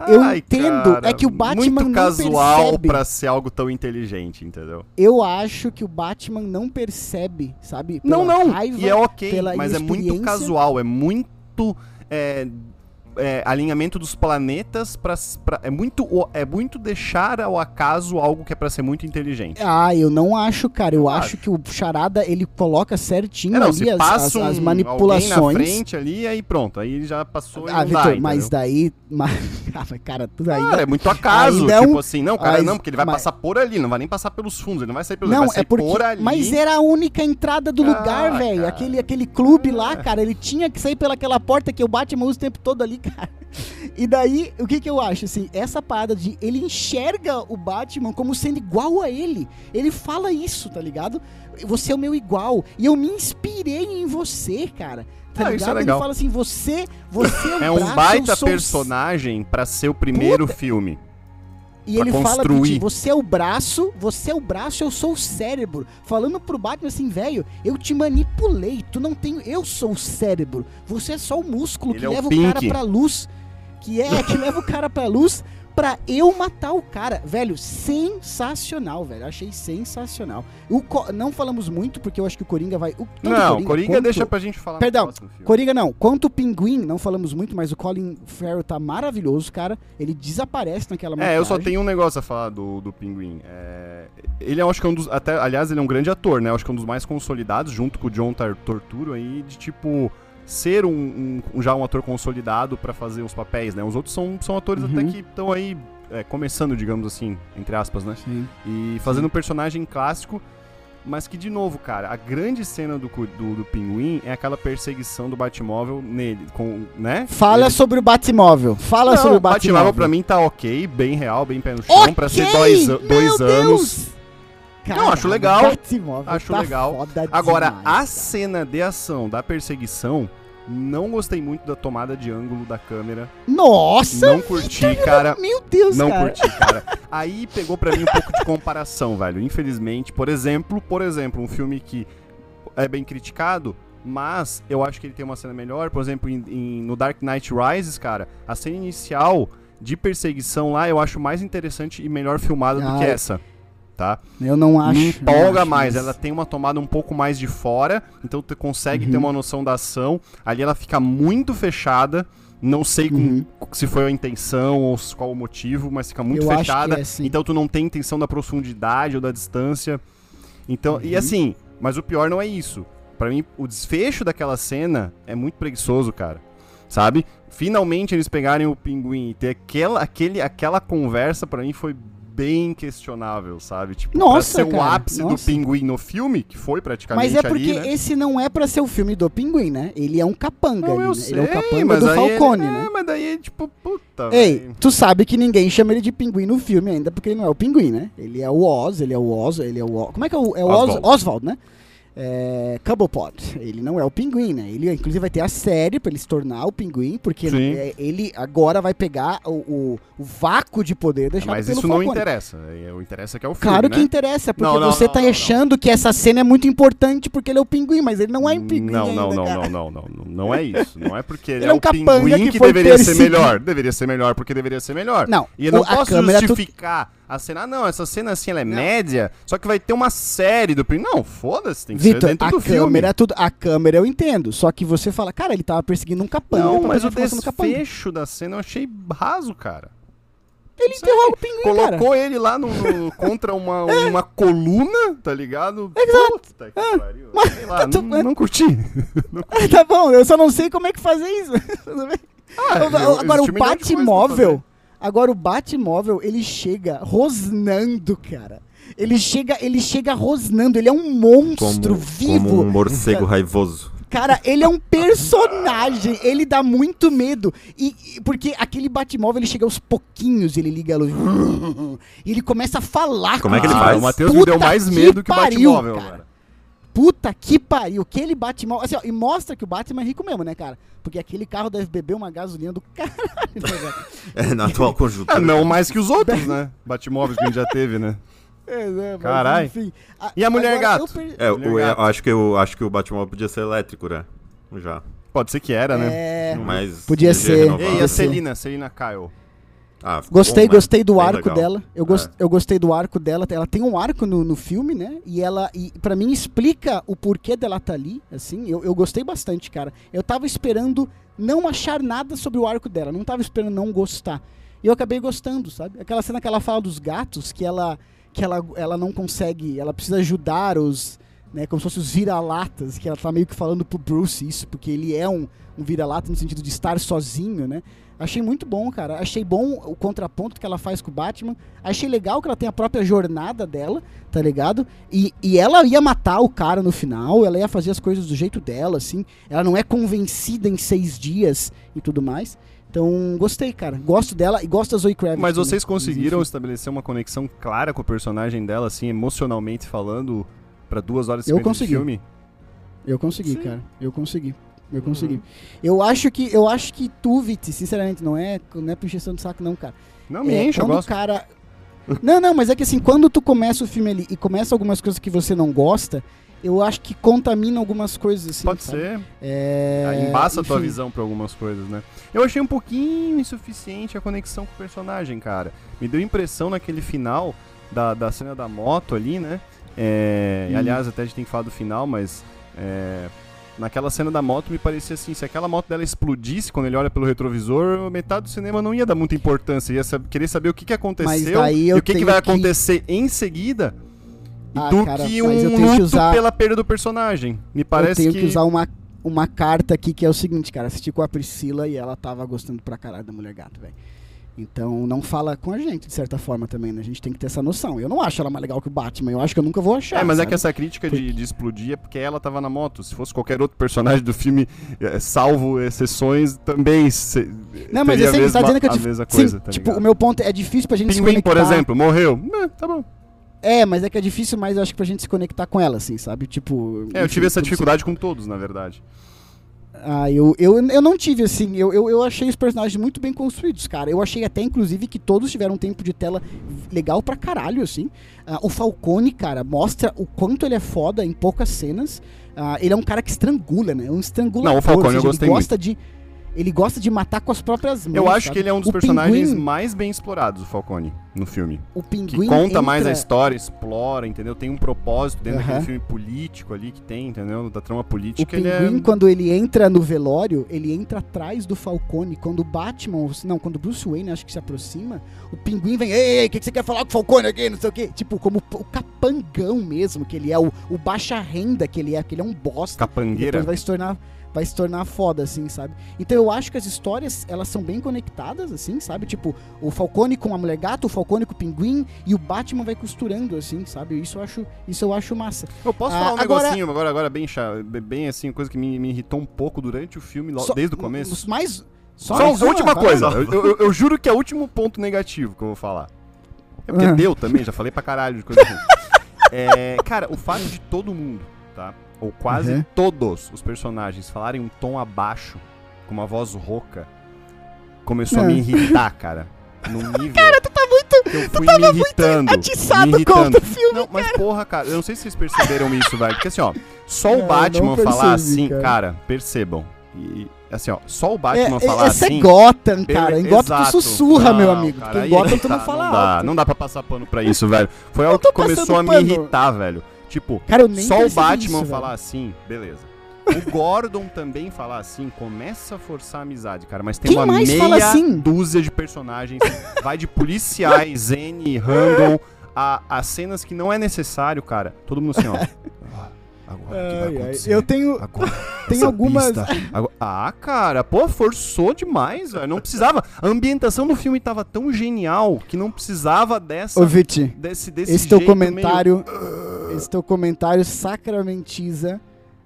eu Ai, entendo, cara, é que o Batman muito não casual percebe. pra ser algo tão inteligente, entendeu? eu acho que o Batman não percebe, sabe? Não, pela não. Raiva, e é ok, pela mas é muito casual, é muito é, é, alinhamento dos planetas para é muito é muito deixar ao acaso algo que é pra ser muito inteligente. Ah, eu não acho, cara. Eu, Eu acho, acho. que o Charada ele coloca certinho É, não, ali as, as- um, as manipulações. na frente ali, aí pronto, aí ele já passou ah, não dá, Vitor, mas daí. Mas, ah, mas, cara, tudo aí. Cara, é muito acaso, é tipo um- assim, não, cara, mas- não, porque ele vai mas- passar por ali, não vai nem passar pelos fundos, ele não vai sair pelo Não, é porque. por ali. Mas era a única entrada do lugar, Ah, velho. cara. Aquele, aquele clube lá, cara, ele tinha que sair pelaquela porta que o Batman usa o tempo todo ali, cara. E daí, o que que eu acho, assim? Essa parada de ele enxerga o Batman como sendo igual a ele. Ele fala isso, tá ligado? Você é o meu igual. E eu me inspirei em você, cara. Tá Ah, ligado? isso é Ele legal. fala assim, você, você é o É braço, um baita eu sou personagem pra ser o primeiro Puta. filme. E ele fala construir. de você é o braço, você é o braço, eu sou o cérebro. Falando pro Batman assim, velho, eu te manipulei, tu não tem, eu sou o cérebro. Você é só o músculo Ele que é o leva o, cara Pink. pra luz, que é que leva o cara pra luz pra eu matar o cara. Velho, sensacional, velho. Achei sensacional. O Co- não falamos muito porque eu acho que o Coringa vai, o, Não, Coringa quanto- deixa pra gente falar Perdão. Coringa não. Quanto o Pinguim, não falamos muito, mas o Colin Farrell tá maravilhoso, cara. Ele desaparece naquela É, eu só tenho um negócio a falar do, do Pinguim. É, ele é, eu acho que é um dos. Até, aliás, ele é um grande ator, né? Eu acho que é um dos mais consolidados, junto com o John Torturo aí, de tipo. Ser um, um- um- já um ator consolidado pra fazer os papéis, né? Os outros são, são atores Uhum. até que estão aí é, começando, digamos assim, entre aspas, né? Sim. E fazendo um personagem clássico, mas que, de novo, cara, a grande cena do, do, do Pinguim é aquela perseguição do Batmóvel nele, com, né? Fala Ele- sobre o Batmóvel. Fala Não, sobre o Batmóvel Batmóvel. pra mim tá ok, bem real, bem pé no chão, pra ser dois, a- Meu dois anos. Deus! Não, acho legal. Batmóvel Acho tá legal. Agora, demais, a cara. cena de ação da perseguição, não gostei muito da tomada de ângulo da câmera. Nossa! não curti, cara. Meu Deus, Não cara. curti, cara. Aí pegou pra mim um pouco de comparação, velho. Infelizmente, por exemplo, por exemplo, um filme que é bem criticado, mas eu acho que ele tem uma cena melhor. Por exemplo, em- em- no Dark Knight Rises, cara, a cena inicial de perseguição lá eu acho mais interessante e melhor filmada do que essa. Tá? Eu não acho. Me empolga acho mais, isso. ela tem uma tomada um pouco mais de fora, então tu consegue Uhum. ter uma noção da ação. Ali ela fica muito fechada, não sei com- Uhum. se foi a intenção ou qual o motivo, mas fica muito Eu fechada. é, então tu não tem intenção da profundidade ou da distância. Então, e Uhum. assim, mas o pior não é isso. Pra mim, o desfecho daquela cena é muito preguiçoso, cara. Sabe? Finalmente eles pegarem o pinguim e ter aquela, aquele, aquela conversa, pra mim foi bem questionável, sabe? Tipo, Nossa, pra ser o cara, ápice do nossa. pinguim no filme, que foi praticamente Mas é porque ali, né? esse não é pra ser o filme do Pinguim, né? Ele é um capanga Não, eu né? sei, Ele é o capanga do Falcone, ele, né? É, mas daí, tipo, puta, Ei, velho. tu sabe que ninguém chama ele de pinguim no filme ainda, porque ele não é o pinguim, né? Ele é o Oz, ele é o Oz, ele é o Oz. Como é que é o, é o Oz? Oswald. Oswald, né? É, Cobblepot. Ele não é o pinguim, né? Ele, inclusive, vai ter a série pra ele se tornar o pinguim, porque ele, é- ele agora vai pegar o, o, o vácuo de poder deixado Mas pelo isso não Falcone. interessa. é, O interessa que é o filme, Claro né? que interessa, porque Não, não, você não, tá não, não. achando que essa cena é muito importante porque ele é o pinguim, mas ele não é um pinguim Não, ainda, não, não, não, não, não, não, não é isso. Não é porque ele, Ele é é um pinguim que que, deveria ser melhor. Deveria ser melhor porque deveria ser melhor. Não, E eu não o- posso é justificar a cena. Ah, não, essa cena assim ela é média, só que vai ter uma série do pinguim. Não, foda-se, tem que ser Vitor, dentro a do filme. câmera, é tudo, a câmera eu entendo. Só que você fala, cara, ele tava perseguindo um capanga. Não, pra mas o desfecho da cena eu achei raso, cara. Ele interroga o pinguim, cara. Colocou ele lá no, no- contra uma, uma coluna, tá ligado? Exato. Puta que pariu. Sei lá, tu- não, não curti. Ah, tá bom, eu só não sei como é que fazer isso. Ah, Eu- agora, o milhão Agora, o Batmóvel, ele chega rosnando, cara. Ele chega, ele chega rosnando, ele é um monstro Como, vivo. como um morcego raivoso. Cara, ele é um personagem, ele dá muito medo. E, e- porque aquele Batmóvel, ele chega aos pouquinhos, ele liga a luz. E ele começa a falar Como é que ele faz? O Matheus me deu mais que medo que o pariu, Batmóvel, cara. cara. Puta que pariu, aquele Batmóvel. Assim, ó, e mostra que o Batman é rico mesmo, né, cara? Porque aquele carro deve beber uma gasolina do caralho, né, velho? É, na atual conjuntura. Ah, não mais que os outros, né? Batmóveis que a gente já teve, né? É, né, Carai. enfim. A- E a Mulher agora, Gato? eu per- É, Mulher o- eu Gato. acho que eu acho que o Batmóvel podia ser elétrico, né? Já. Pode ser que era, né? É, Mas Podia ser. renovável. E a. Celina, Celina Kyle. Ah, Gostei, bom, gostei do arco legal. dela. Eu, gos- É. eu gostei do arco dela. Ela tem um arco no, no filme, né? E ela, e para mim, explica o porquê dela tá ali. Assim, eu, eu gostei bastante, cara. Eu tava esperando não achar nada sobre o arco dela. Não tava esperando não gostar. E eu acabei gostando, sabe? Aquela cena que ela fala dos gatos, que ela, que ela, ela não consegue, ela precisa ajudar os, né, como se fossem os vira-latas, que ela tá meio que falando pro Bruce isso, porque ele é um, um vira-lata no sentido de estar sozinho, né? Achei muito bom, cara. Achei bom o contraponto que ela faz com o Batman. Achei legal que ela tem a própria jornada dela, tá ligado? E, e ela ia matar o cara no final, ela ia fazer as coisas do jeito dela, assim. Ela não é convencida em seis dias e tudo mais. Então, gostei, cara. Gosto dela e gosto da Zoe Kravitz. Mas também. vocês conseguiram enfim. estabelecer uma conexão clara com o personagem dela, assim, emocionalmente falando, pra duas horas e Eu 50 de consegui. filme? Eu consegui, Sim. cara. Eu consegui. Eu Uhum. consegui. Eu acho que eu acho que tu, Viti, sinceramente, não é, não é puxação de saco não, cara. Não me É, enche, eu quando o gosto. cara Não, não, mas é que assim, quando tu começa o filme ali e começa algumas coisas que você não gosta, eu acho que contamina algumas coisas assim. Pode sabe? ser. É... Embaça a tua visão pra algumas coisas, né? Eu achei um pouquinho insuficiente a conexão com o personagem, cara. Me deu impressão naquele final da, da cena da moto ali, né? É, e, Hum. aliás, até a gente tem que falar do final, mas é, naquela cena da moto me parecia assim, se aquela moto dela explodisse quando ele olha pelo retrovisor, metade do cinema não ia dar muita importância, ia sab- querer saber o que, que aconteceu e o que, que vai que- acontecer em seguida. Ah, do cara, que um tenho que luto usar- pela perda do personagem. Me parece eu tenho que... usar uma, uma carta aqui que é o seguinte, cara. Assisti com a Priscila e ela tava gostando pra caralho da Mulher Gato, velho. Então não fala com a gente, de certa forma, também, né? A gente tem que ter essa noção. Eu não acho ela mais legal que o Batman, eu acho que eu nunca vou achar. É, mas é sabe? que essa crítica de, de explodir é porque ela tava na moto. Se fosse qualquer outro personagem do filme, é, salvo exceções, também se, Não, mas teria assim, a mesma, tá dizendo que é a dif- mesma Sim, coisa, tá tipo, o meu ponto é, é difícil pra gente se Pinguim, conectar. por exemplo, morreu. É, tá bom. É, mas é que é difícil mais, eu acho, pra gente se conectar com ela, assim, sabe? Tipo. É, eu enfim, tive essa você- dificuldade com todos, na verdade. Ah, eu, eu, eu não tive, assim, eu, eu, eu achei os personagens muito bem construídos, cara. Eu achei até, inclusive, que todos tiveram um tempo de tela legal pra caralho, assim. Ah, o Falcone, cara, mostra o quanto ele é foda em poucas cenas. Ah, ele é um cara que estrangula, né? Um estrangulador. Não, o Falcone seja, eu gostei ele gosta de Ele gosta de matar com as próprias mãos. Eu acho sabe? que ele é um dos O personagens pinguim- mais bem explorados, o Falcone, no filme. O Que pinguim conta mais a entra- história, explora, entendeu? Tem um propósito dentro Aham. daquele filme político ali que tem, entendeu? Da trama O política, pinguim, ele é... quando ele entra no velório, ele entra atrás do Falcone. Quando o Batman, não, quando o Bruce Wayne acho que se aproxima, o pinguim vem, ei, ei, o que, que você quer falar com o Falcone aqui, não sei o quê. Tipo, como o capangão mesmo, que ele é, o, o baixa renda que ele é, que ele é um bosta. Capangueira. depois vai se tornar vai se tornar foda assim, sabe? Então eu acho que as histórias, elas são bem conectadas assim, sabe? Tipo, o Falcone com a Mulher Gato, o Falcone com o Pinguim e o Batman vai costurando, assim, sabe? Isso eu acho, isso eu acho massa. Eu posso Ah, falar um agora- negocinho agora, agora bem, bem assim, coisa que me, me irritou um pouco durante o filme, Só- desde o começo? os Mais, Só, mais a última vai. coisa. Eu, eu- eu juro que é o último ponto negativo que eu vou falar. É porque Ah. deu também, já falei pra caralho de coisa ruim. É, cara, o fato de todo mundo, tá? Ou quase Uhum. todos os personagens falarem um tom abaixo, com uma voz rouca, começou a É. me irritar, cara. Num nível. Cara, tu tá muito. Eu fui me irritando. atiçado contra o filme, Não, mas porra, cara, eu não sei se vocês perceberam isso, velho. Porque assim, ó, só Não, o Batman não falar percebi, assim, cara. cara. percebam. E assim, ó, só o É, Batman é, falar essa assim. é Gotham, cara. Em Gotham tu sussurra, meu Não, amigo. cara, Porque em Gotham é tu não tá, fala não dá, alto. não dá pra passar pano pra isso, velho. Foi algo que começou a me pano. irritar, velho. Tipo, Cara, eu nem só o Batman isso, falar velho. assim, beleza. O Gordon também falar assim, começa a forçar a amizade, cara. Mas tem Quem uma mais meia fala assim? dúzia de personagens. vai de policiais, Zen, Randall, a, a cenas que não é necessário, cara. Todo mundo assim, ó. Ah, Agora o que vai Ai, ai. Eu tenho, Agora, tem algumas. Agora- ah, cara, pô, forçou demais, velho. Não precisava. A ambientação do filme tava tão genial que não precisava dessa. Ô, Viti, desse, desse esse teu comentário. Esse teu comentário sacramentiza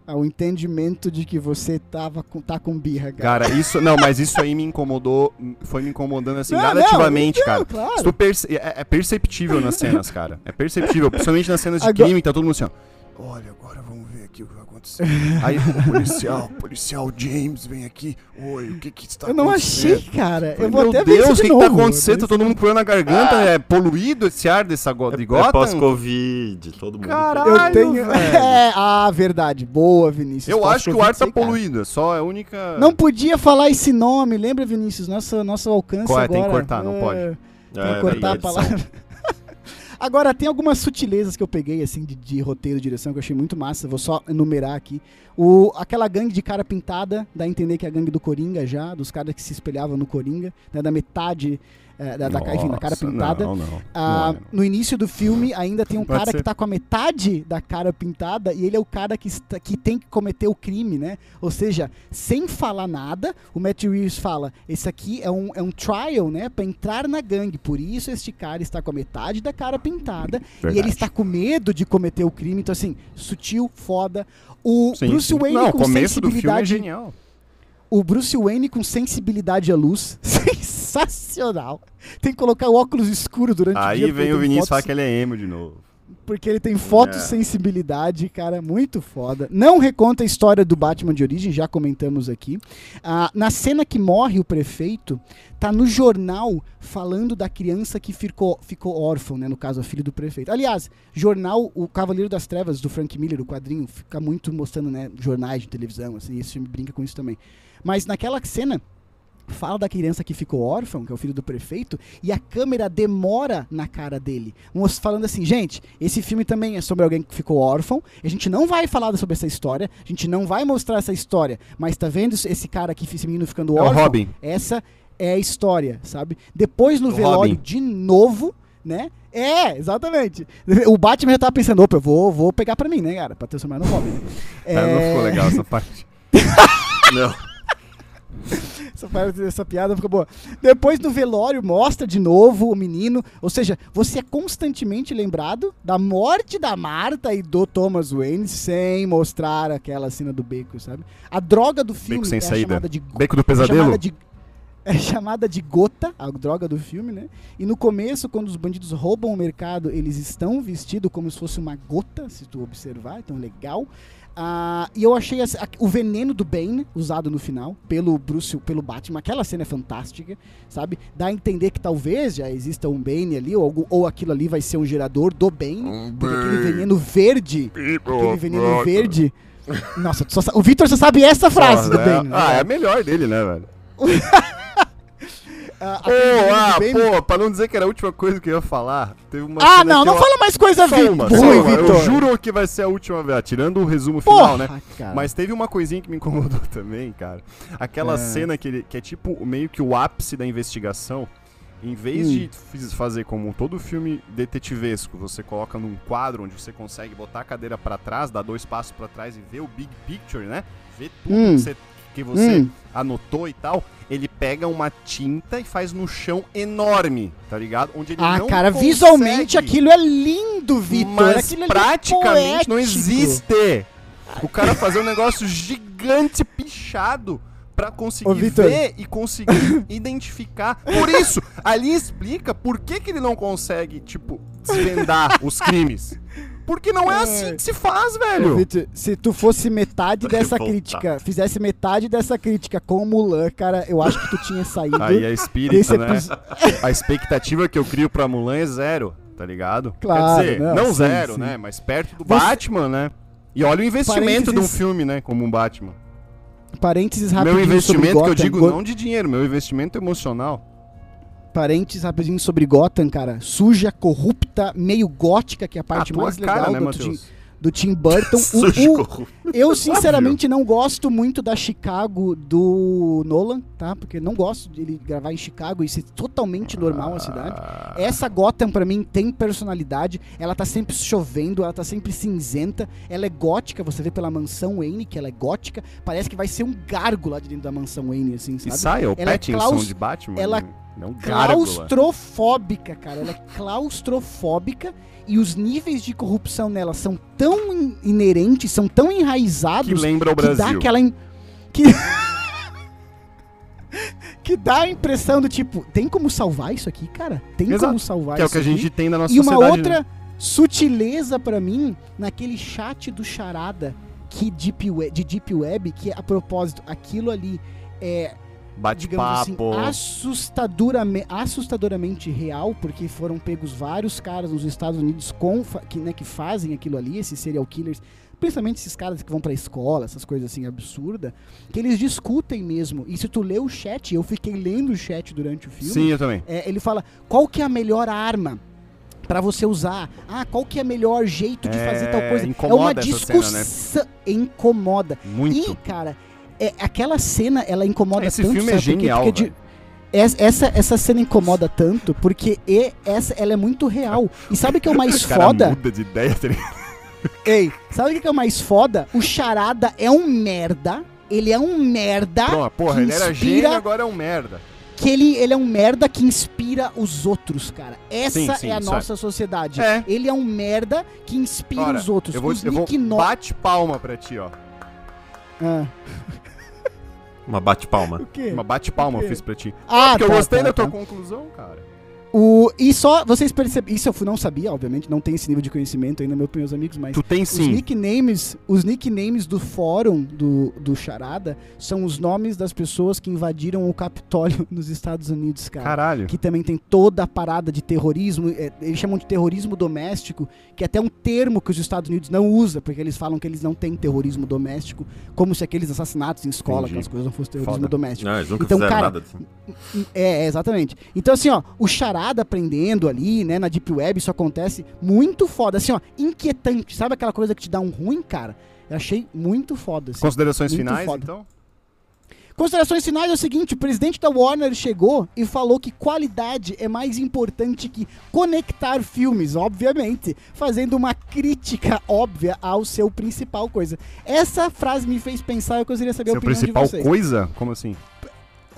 ao entendimento de que você tava com, tá com birra, cara. Cara, isso. Não, mas isso aí me incomodou. Foi me incomodando assim Não, gradativamente, não, cara. não, claro. Se tu perce- é, é perceptível nas cenas, cara. É perceptível. Principalmente nas cenas de Agora- crime, tá todo mundo assim, ó. Olha, agora vamos ver Aí o policial, o policial James vem aqui. Oi, o que que está Eu não acontecendo? achei, cara. Falei, Eu vou Meu até ver Deus, o de que, que novo. tá acontecendo? Tá todo mundo com na garganta, é poluído esse ar dessa go de É, Gotham? é pós-Covid, todo mundo. Caralho. Eu tenho. velho. É, ah, verdade. Boa, Vinícius. Eu acho que o ar tá cara. poluído, é só a única... Não podia falar esse nome, lembra, Vinícius? Nosso, nosso alcance Qual é? agora. Tem que cortar, não É, pode. Tem É, que cortar a palavra. Agora, tem algumas sutilezas que eu peguei, assim, de, de roteiro, direção, que eu achei muito massa. Vou só enumerar aqui. O, aquela gangue de cara pintada, dá a entender que é a gangue do Coringa já, dos caras que se espelhavam no Coringa, né, da metade é, da, enfim, da cara pintada. Não, não. Ah, não é, no início do filme ainda tem um Pode cara ser. que tá com a metade da cara pintada e ele é o cara que, está- que tem que cometer o crime, né? Ou seja, sem falar nada, o Matt Reeves fala: esse aqui é um, é um trial, né? Pra entrar na gangue. Por isso este cara está com a metade da cara pintada e ele Verdade. está com medo de cometer o crime. Então, assim, sutil, foda. O Sim, Bruce sim. Wayne Não, com começo do filme é sensibilidade genial. o Bruce Wayne com sensibilidade à luz. Sensacional. Tem que colocar o óculos escuro durante o dia. Aí vem o Vinícius fotos- falar que ele é emo de novo. Porque ele tem É. fotossensibilidade, cara, muito foda. Não reconta a história do Batman de origem, já comentamos aqui. Ah, na cena que morre o prefeito, tá no jornal falando da criança que ficou, ficou órfão, né? No caso, a filha do prefeito. Aliás, jornal, o Cavaleiro das Trevas, do Frank Miller, o quadrinho, fica muito mostrando, né, jornais de televisão, assim, esse filme brinca com isso também. Mas naquela cena, fala da criança que ficou órfão, que é o filho do prefeito, e a câmera demora na cara dele, falando assim, gente, esse filme também é sobre alguém que ficou órfão, a gente não vai falar sobre essa história, a gente não vai mostrar essa história, mas tá vendo esse- cara aqui, esse menino ficando É o órfão? Robin. Essa é a história, sabe? Depois no O velório Robin. de novo, né? É, exatamente. O Batman já tava pensando, opa, eu vou, vou pegar pra mim, né, cara? Pra transformar no Robin. né? Cara, não É, ficou legal essa parte. Não. Essa, parte- essa piada ficou boa. Depois no velório, mostra de novo o menino. Ou seja, você é constantemente lembrado da morte da Marta e do Thomas Wayne sem mostrar aquela cena do beco, sabe? A droga do filme sem é saída. chamada de Beco do é pesadelo? de é chamada de gota, a droga do filme, né? E no começo, quando os bandidos roubam o mercado, eles estão vestidos como se fosse uma gota, se tu observar, então legal. Ah, e eu achei essa- o veneno do Bane usado no final pelo Bruce, pelo Batman, aquela cena é fantástica, sabe? Dá a entender que talvez já exista um Bane ali ou, algo- ou aquilo ali vai ser um gerador do Bane, porque aquele veneno verde, aquele veneno verde. Nossa, só o Victor só sabe essa frase do Porra, Bane. né, ah, é a melhor dele, né, velho? Ah, do ah, pô, pra não dizer que era a última coisa que eu ia falar, teve uma Ah, não, não eu... fala mais coisa Só vi- uma, só ruim, uma. Vitor. Eu juro que vai ser a última vez, tirando o resumo Porra, final, né? cara. Mas teve uma coisinha que me incomodou também, cara. Aquela É. cena que, ele- que é tipo meio que o ápice da investigação. Em vez Hum. de fazer como todo filme detetivesco, você coloca num quadro onde você consegue botar a cadeira pra trás, dar dois passos pra trás e ver o big picture, né? Ver tudo Hum. que você que você Hum. anotou e tal, ele pega uma tinta e faz no chão enorme, tá ligado? Onde ele Ah, não cara, consegue, visualmente aquilo é lindo, Vitor. Mas Aquilo é praticamente não poético. existe. O cara fazer um negócio gigante pichado pra conseguir Ô, ver e conseguir identificar. Por isso, ali explica por que, que ele não consegue, tipo, desvendar os crimes. Porque não é assim que se faz, velho. Vitor, se tu fosse metade dessa crítica, fizesse metade dessa crítica com o Mulan, cara, eu acho que tu tinha saído Aí é espírita, né? A expectativa que eu crio pra Mulan é zero, tá ligado? Claro, Quer dizer, não, não, sim, zero, sim. né? Mas perto do Você- Batman, né? E olha o investimento de um Parênteses- filme, né? Como um Batman. Parênteses rapidinho Meu investimento sobre que eu digo Go- não de dinheiro, meu investimento emocional. Parênteses rapidinho sobre Gotham, cara. Suja, corrupta, meio gótica, que é a parte a mais cara, legal né, do, Tim, do Tim Burton. O- o- eu, sinceramente, não gosto muito da Chicago do Nolan, tá? Porque não gosto de ele gravar em Chicago e ser totalmente normal a cidade. Ah, Essa Gotham, pra mim, tem personalidade. Ela tá sempre chovendo, ela tá sempre cinzenta. Ela é gótica, você vê pela mansão Wayne que ela é gótica. Parece que vai ser um gargo lá de dentro da mansão Wayne, assim, E sabe? sai, o Ela é Pattinson claus- de Batman. ela né? Não gárgula. claustrofóbica, cara. Ela é claustrofóbica e os níveis de corrupção nela são tão in- inerentes, são tão Que enraizados lembra o que dá Brasil. aquela im- que que dá a impressão do tipo, tem como salvar isso aqui, cara? Tem Exato, como salvar Que é o isso que a aqui? gente tem na nossa E uma sociedade. outra né? sutileza pra mim naquele chat do Charada que Deep Web, de Deep Web, que a propósito, aquilo ali é digamos assim, Bate-papo. assustadoramente, assustadoramente real, porque foram pegos vários caras nos Estados Unidos com, que, né, que fazem aquilo ali, esses serial killers, principalmente esses caras que vão pra escola, essas coisas assim absurdas, que eles discutem mesmo. E se tu lê o chat, eu fiquei lendo o chat durante o filme, Sim, eu também. é, ele fala qual que é a melhor arma pra você usar. Ah, qual que é o melhor jeito de É, fazer tal coisa. é incomoda uma essa discussão. cena, Incomoda. Muito. E, cara, é, aquela cena, ela incomoda Esse tanto. filme é sabe genial, Porque es- essa, essa cena incomoda tanto porque e, essa, ela é muito real. E sabe o que é o mais O cara foda? muda de ideia, tá? Ei, sabe o que é o mais foda? O Charada é um merda. Ele é um merda. Pronto, porra, que ele era gênio, agora é um merda. Que ele, ele é um merda que inspira os outros, cara. Essa Sim, sim, é a isso nossa sociedade. É. Ele é um merda que inspira Ora, os outros. Eu vou, os eu vou bate palma pra ti, ó. Ah, Uma bate-palma. o quê? Uma bate palma Por eu fiz pra ti. Ah, Porque eu tá, gostei tá, da tua tá. conclusão, cara. O, e só, vocês perceberam, isso eu não sabia, obviamente, não tem esse nível de conhecimento ainda, meu, meus amigos, mas Tu tem os sim. nicknames, os nicknames do fórum do, do Charada são os nomes das pessoas que invadiram o Capitólio nos Estados Unidos, cara. Caralho. Que também tem toda a parada de terrorismo, é, eles chamam de terrorismo doméstico, que é até um termo que os Estados Unidos não usam, porque eles falam que eles não têm terrorismo doméstico, como se aqueles assassinatos em escola, Entendi. aquelas coisas não fossem terrorismo Foda. doméstico. Não, eles nunca Então, cara, nada assim. É, é, exatamente. Então, assim, ó, o charada aprendendo ali, né, na Deep Web, isso acontece muito foda. Assim, ó, inquietante. Sabe aquela coisa que te dá um ruim, cara? Eu achei muito foda. Assim. Considerações Muito finais, foda. então? Considerações finais é o seguinte: o presidente da Warner chegou e falou que qualidade é mais importante que conectar filmes, obviamente, fazendo uma crítica óbvia ao seu principal coisa. Essa frase me fez pensar, eu gostaria de saber a Seu opinião principal de vocês. coisa? Como assim?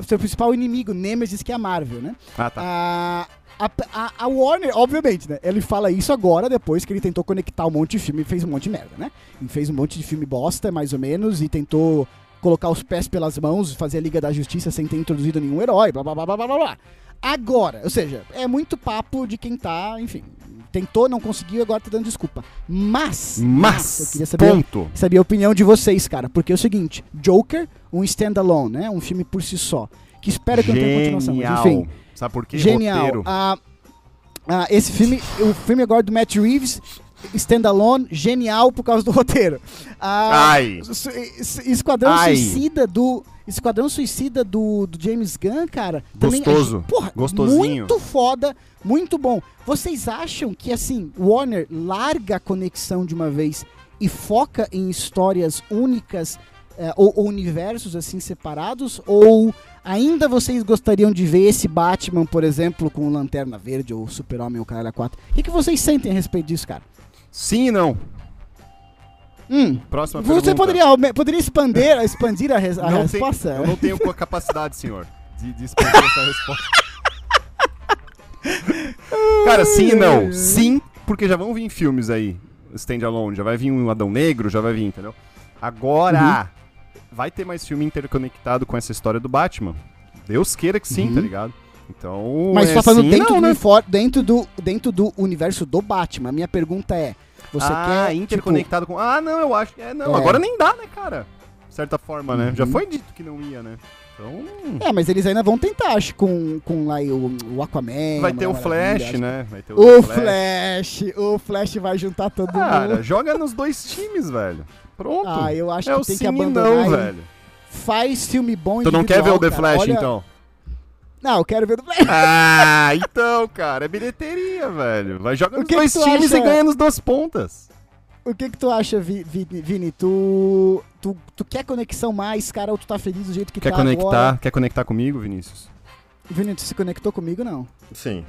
Seu principal inimigo, Nemesis, que é a Marvel, né? Ah, tá. A, a, a- a Warner, obviamente, né? Ele fala isso agora, depois que ele tentou conectar um monte de filme e fez um monte de merda, né? E fez um monte de filme bosta, mais ou menos, e tentou colocar os pés pelas mãos, fazer a Liga da Justiça sem ter introduzido nenhum herói, blá blá blá blá blá. blá. Agora, ou seja, é muito papo de quem tá, enfim, tentou, não conseguiu, agora tá dando desculpa. Mas, eu Mas, queria saber ponto. saber a opinião de vocês, cara. Porque é o seguinte: Joker, um standalone, né? Um filme por si só. Que espero que não tenha continuação. Mas, Genial. enfim, Sabe por quê? genial. Ah, ah, esse filme, o filme agora do Matt Reeves, standalone, genial por causa do roteiro. Ah, Ai. Esquadrão Ai. Suicida do. Esquadrão Suicida do, do James Gunn, cara. também é Gostoso. ge- porra, Gostosinho. Muito foda, muito bom. Vocês acham que, assim, Warner larga a conexão de uma vez e foca em histórias únicas eh, ou, ou universos, assim, separados? Ou ainda vocês gostariam de ver esse Batman, por exemplo, com Lanterna Verde ou Super-Homem ou Caralho 4? O que, que vocês sentem a respeito disso, cara? Sim e não. Hum. Próxima Você pergunta. poderia, aume- poderia expandir, expandir a, res- a Não tem- resposta? eu não tenho a capacidade, senhor, de, de expandir essa resposta. Cara, sim e não. Sim, porque já vão vir filmes aí, standalone, já vai vir um Adão Negro, já vai vir, entendeu? Agora, vai ter mais filme interconectado com essa história do Batman. Deus queira que sim, Uhum. tá ligado? Então, Mas é você tá falando sim e dentro, não, do, né? dentro, do, dentro do universo do Batman. Minha pergunta é: você ah, quer. tipo, interconectado com. Ah, não, eu acho que. É, não, É. agora nem dá, né, cara? De certa forma, né? Já Uhum. foi dito que não ia, né? Então. é, mas eles ainda vão tentar, acho, com, com lá o, o Aquaman. Vai ter o Flash, né? Vai ter acho. O Flash, o Flash vai juntar todo Cara, mundo. joga nos dois times, velho. Pronto. Ah, eu acho é que o tem que abandonar. não, velho. Faz filme bom Tu não quer ver o The. Flash, Olha- então? Não, eu quero ver o The Flash. Ah, então, cara, é bilheteria, velho. Vai jogar nos que que dois tu times acha? e ganha nos duas pontas. O que que tu acha, Vi- Vi- Vini? Tu, tu, tu quer conexão mais, cara, ou tu tá feliz do jeito que Quer tá conectar? agora? Quer conectar comigo, Vinícius? Vini, tu se conectou comigo, não? Sim.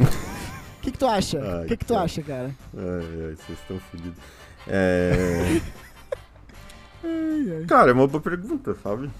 O que que tu acha? Ai, O que que tu acha, cara? Ai, ai, vocês estão fodidos. É... Cara, é uma boa pergunta, sabe?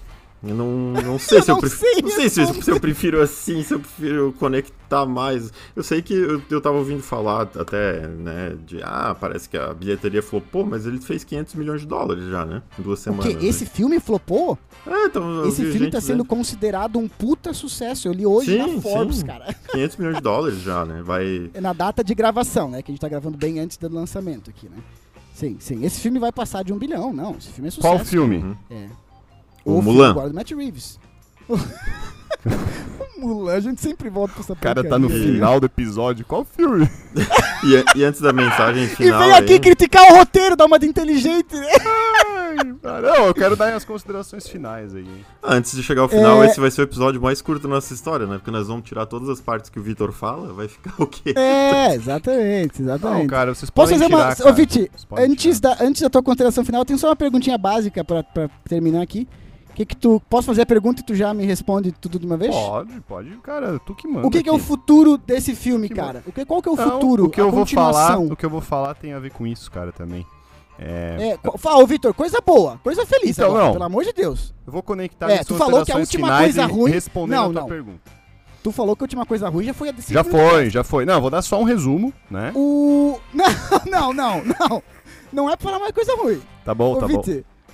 Eu não, não sei Eu se eu não prefiro. sei Não sei se eu, se eu prefiro assim, se eu prefiro conectar mais. Eu sei que eu, eu tava ouvindo falar até, né, de ah, parece que a bilheteria flopou, mas ele fez 500 milhões de dólares já, né? Em duas semanas. quê? né? Esse filme flopou? É, então, eu Esse filme tá sendo considerado um puta sucesso. Eu li hoje Sim, na Forbes, sim. cara. 500 milhões de dólares já, né? Vai. É na data de gravação, né? Que a gente tá gravando bem antes do lançamento aqui, né? Sim, sim. Esse filme vai passar de um bilhão, não. Esse filme é sucesso. Qual filme? Uhum. É. O filme Mulan. agora do Matt Reeves. o Mulan, a gente sempre volta pra essa O cara tá no final do episódio. Qual filme? E, e antes da mensagem E final. vem aqui aí- criticar o roteiro, dar uma de inteligente, né? Não, eu quero dar as considerações finais aí. Antes de chegar ao final, É. esse vai ser o episódio mais curto da nossa história, né? Porque nós vamos tirar todas as partes que o Vitor fala, vai ficar o quê? É, exatamente, exatamente. Não, cara, vocês Posso podem fazer uma. tirar, cara. Ô, Viti, antes tirar. da, antes da tua consideração final, tem só uma perguntinha básica pra, pra terminar aqui. Que que tu, posso fazer a pergunta e tu já me responde tudo de uma vez? Pode, pode, cara, tu que manda. O que, que é o futuro desse filme, Que cara? O que, qual que é o futuro? O que a eu vou falar, o que eu vou falar tem a ver com isso, cara, também. É, É, fala, Vitor, coisa boa, coisa feliz Então, agora, não. pelo amor de Deus. eu vou conectar É, tu falou que a última coisa ruim- respondendo Não, a tua não. pergunta. Tu falou que a última coisa ruim já foi a desse Já foi, já foi. Não, vou dar só um resumo, né? O... Não, não, não, não. Não é pra falar mais coisa ruim. Tá bom, Ô, tá bom.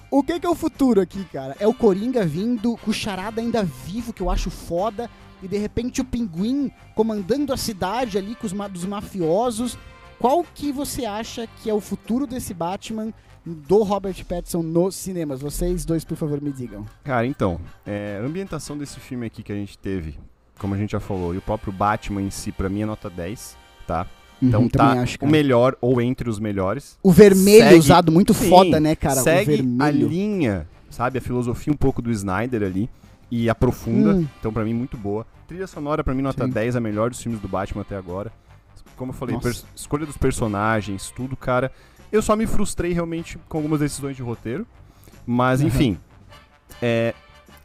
O que, que é o futuro aqui, cara? É o Coringa vindo com o Charada ainda vivo, que eu acho foda, e de repente o Pinguim comandando a cidade ali com os ma- dos mafiosos. Qual que você acha que é o futuro desse Batman do Robert Pattinson nos cinemas? Vocês dois, por favor, me digam. Cara, então, é, a ambientação desse filme aqui que a gente teve, como a gente já falou, e o próprio Batman em si, pra mim é nota 10, tá? Então Uhum, tá acho, o melhor ou entre os melhores. O vermelho Segue- usado muito Sim, foda, né, cara? Segue a linha, sabe? A filosofia um pouco do Snyder ali. E aprofunda. Hum. Então, pra mim, muito boa. Trilha sonora, pra mim, nota Sim. 10, a melhor dos filmes do Batman até agora. Como eu falei, escolha dos personagens, tudo, cara. Eu só me frustrei realmente com algumas decisões de roteiro. Mas, Uhum. enfim. É,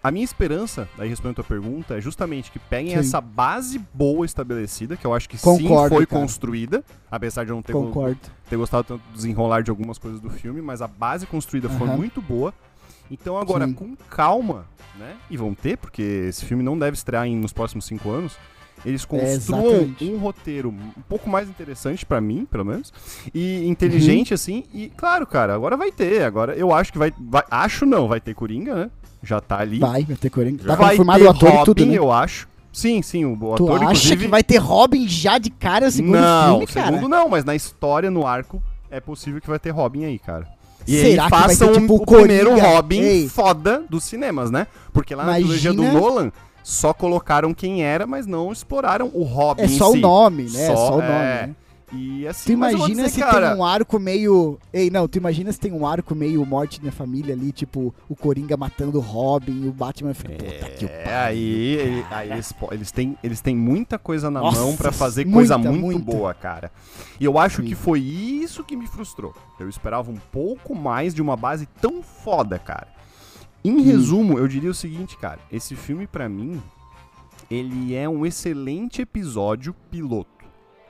a minha esperança, aí respondendo a tua pergunta, é justamente que peguem Sim. essa base boa estabelecida, que eu acho que sim Concordo, foi cara. construída, apesar de eu não ter, go- ter gostado tanto do desenrolar de algumas coisas do filme, mas a base construída foi Aham. muito boa. Então agora, Sim. com calma, né? E vão ter, porque esse filme não deve estrear em- nos próximos cinco anos. Eles construam exatamente. um roteiro um pouco mais interessante pra mim, pelo menos, e inteligente Uhum. assim. E claro, cara, agora vai ter. Agora eu acho que vai, vai- acho não, vai ter Coringa, né? Já tá ali. Vai, vai ter Coringa. Tá vai confirmado o ator Robin, e tudo, né? eu acho. Sim, sim, o, o Tu ator acha inclusive que vai ter Robin já de cara segundo não, filme, cara? segundo não, mas na história, no arco, é possível que vai ter Robin aí, cara. E Será aí vai ter, façam tipo, o primeiro Robin Ei. foda dos cinemas, né? Porque lá na trilogia do Imagina- Nolan, só colocaram quem era, mas não exploraram o Robin É só si. o nome, né? É Só, só o nome, é. né? E assim, Tu imagina dizer, se cara, tem um arco meio. Ei, não, tu imagina se tem um arco meio morte na família ali, tipo, o Coringa matando o Robin e o Batman fica, puta que É, aí, aí eles, eles, têm, eles têm muita coisa na Nossa, mão pra fazer coisa muita, muito muita. boa, cara. E eu acho Sim. que foi isso que me frustrou. Eu esperava um pouco mais de uma base tão foda, cara. Em Hum. resumo, eu diria o seguinte, cara. Esse filme, pra mim, ele é um excelente episódio piloto,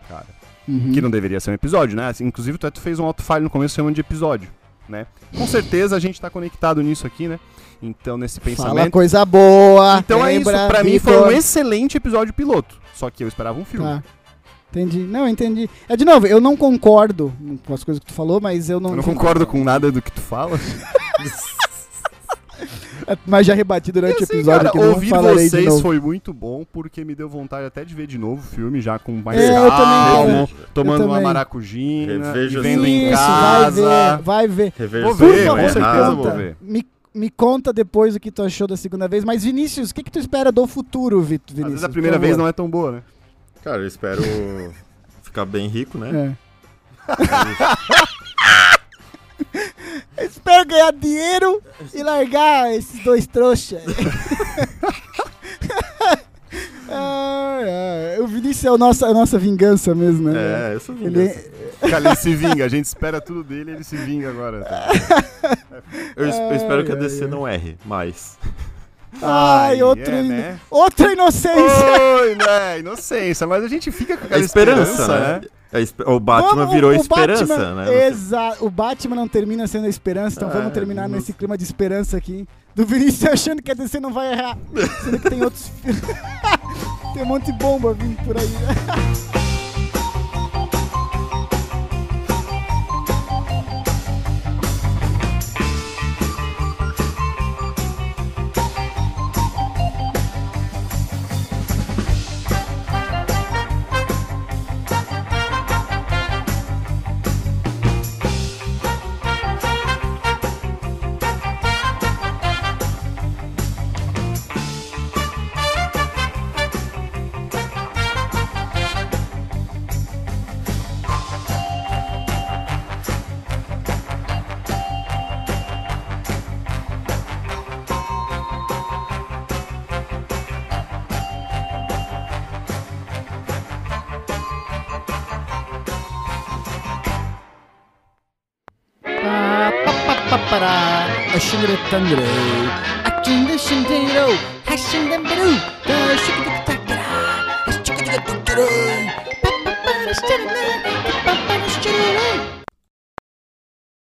cara. Uhum. Que não deveria ser um episódio, né? Assim, inclusive, o Teto fez um auto-file no começo chamando de episódio. né? Com certeza a gente tá conectado nisso aqui, né? Então, nesse Fala pensamento. coisa boa. Então é isso, pra mim foi um excelente episódio piloto. Só que eu esperava um filme. Tá. Entendi. Não, entendi. É, de novo, eu não concordo com as coisas que tu falou, mas eu não. Eu não concordo com nada do que tu fala. Mas já rebati durante o Assim, episódio cara, que não ouvir falarei de vocês novo. foi muito bom, porque me deu vontade até de ver de novo o filme, já com mais É, eu também, tomando uma maracujina, vendo em casa. vai ver, vai ver. Vou ver, com é certeza vou ver. Me, me conta depois o que tu achou da segunda vez. Mas, Vinícius, o que, que tu espera do futuro, Vit- Vinícius? Às vezes a primeira vez não é tão boa, né? Cara, eu espero ficar bem rico, né? É. Espero ganhar dinheiro e largar esses dois trouxas. Ai, ai, O Vinícius é o nosso, a nossa vingança mesmo, né? É, eu sou Ele, vingança. Cara, ele se vinga, a gente espera tudo dele ele se vinga agora. tá? Eu, es- eu espero que a DC não erre mais. Ai, Ai, outro, é, né? outra inocência. Oi, né? Inocência, mas a gente fica com É aquela esperança, né? É o Batman Vamos- virou o esperança, Batman- né? Exato. O Batman não termina sendo a esperança, então É, vamos terminar não- nesse clima de esperança aqui. Do Vinícius achando que a DC não vai errar. Sendo que tem outros. tem um monte de bomba vindo por aí. Andrei. Acting the shindero, hashing them blue, the shikibikitak.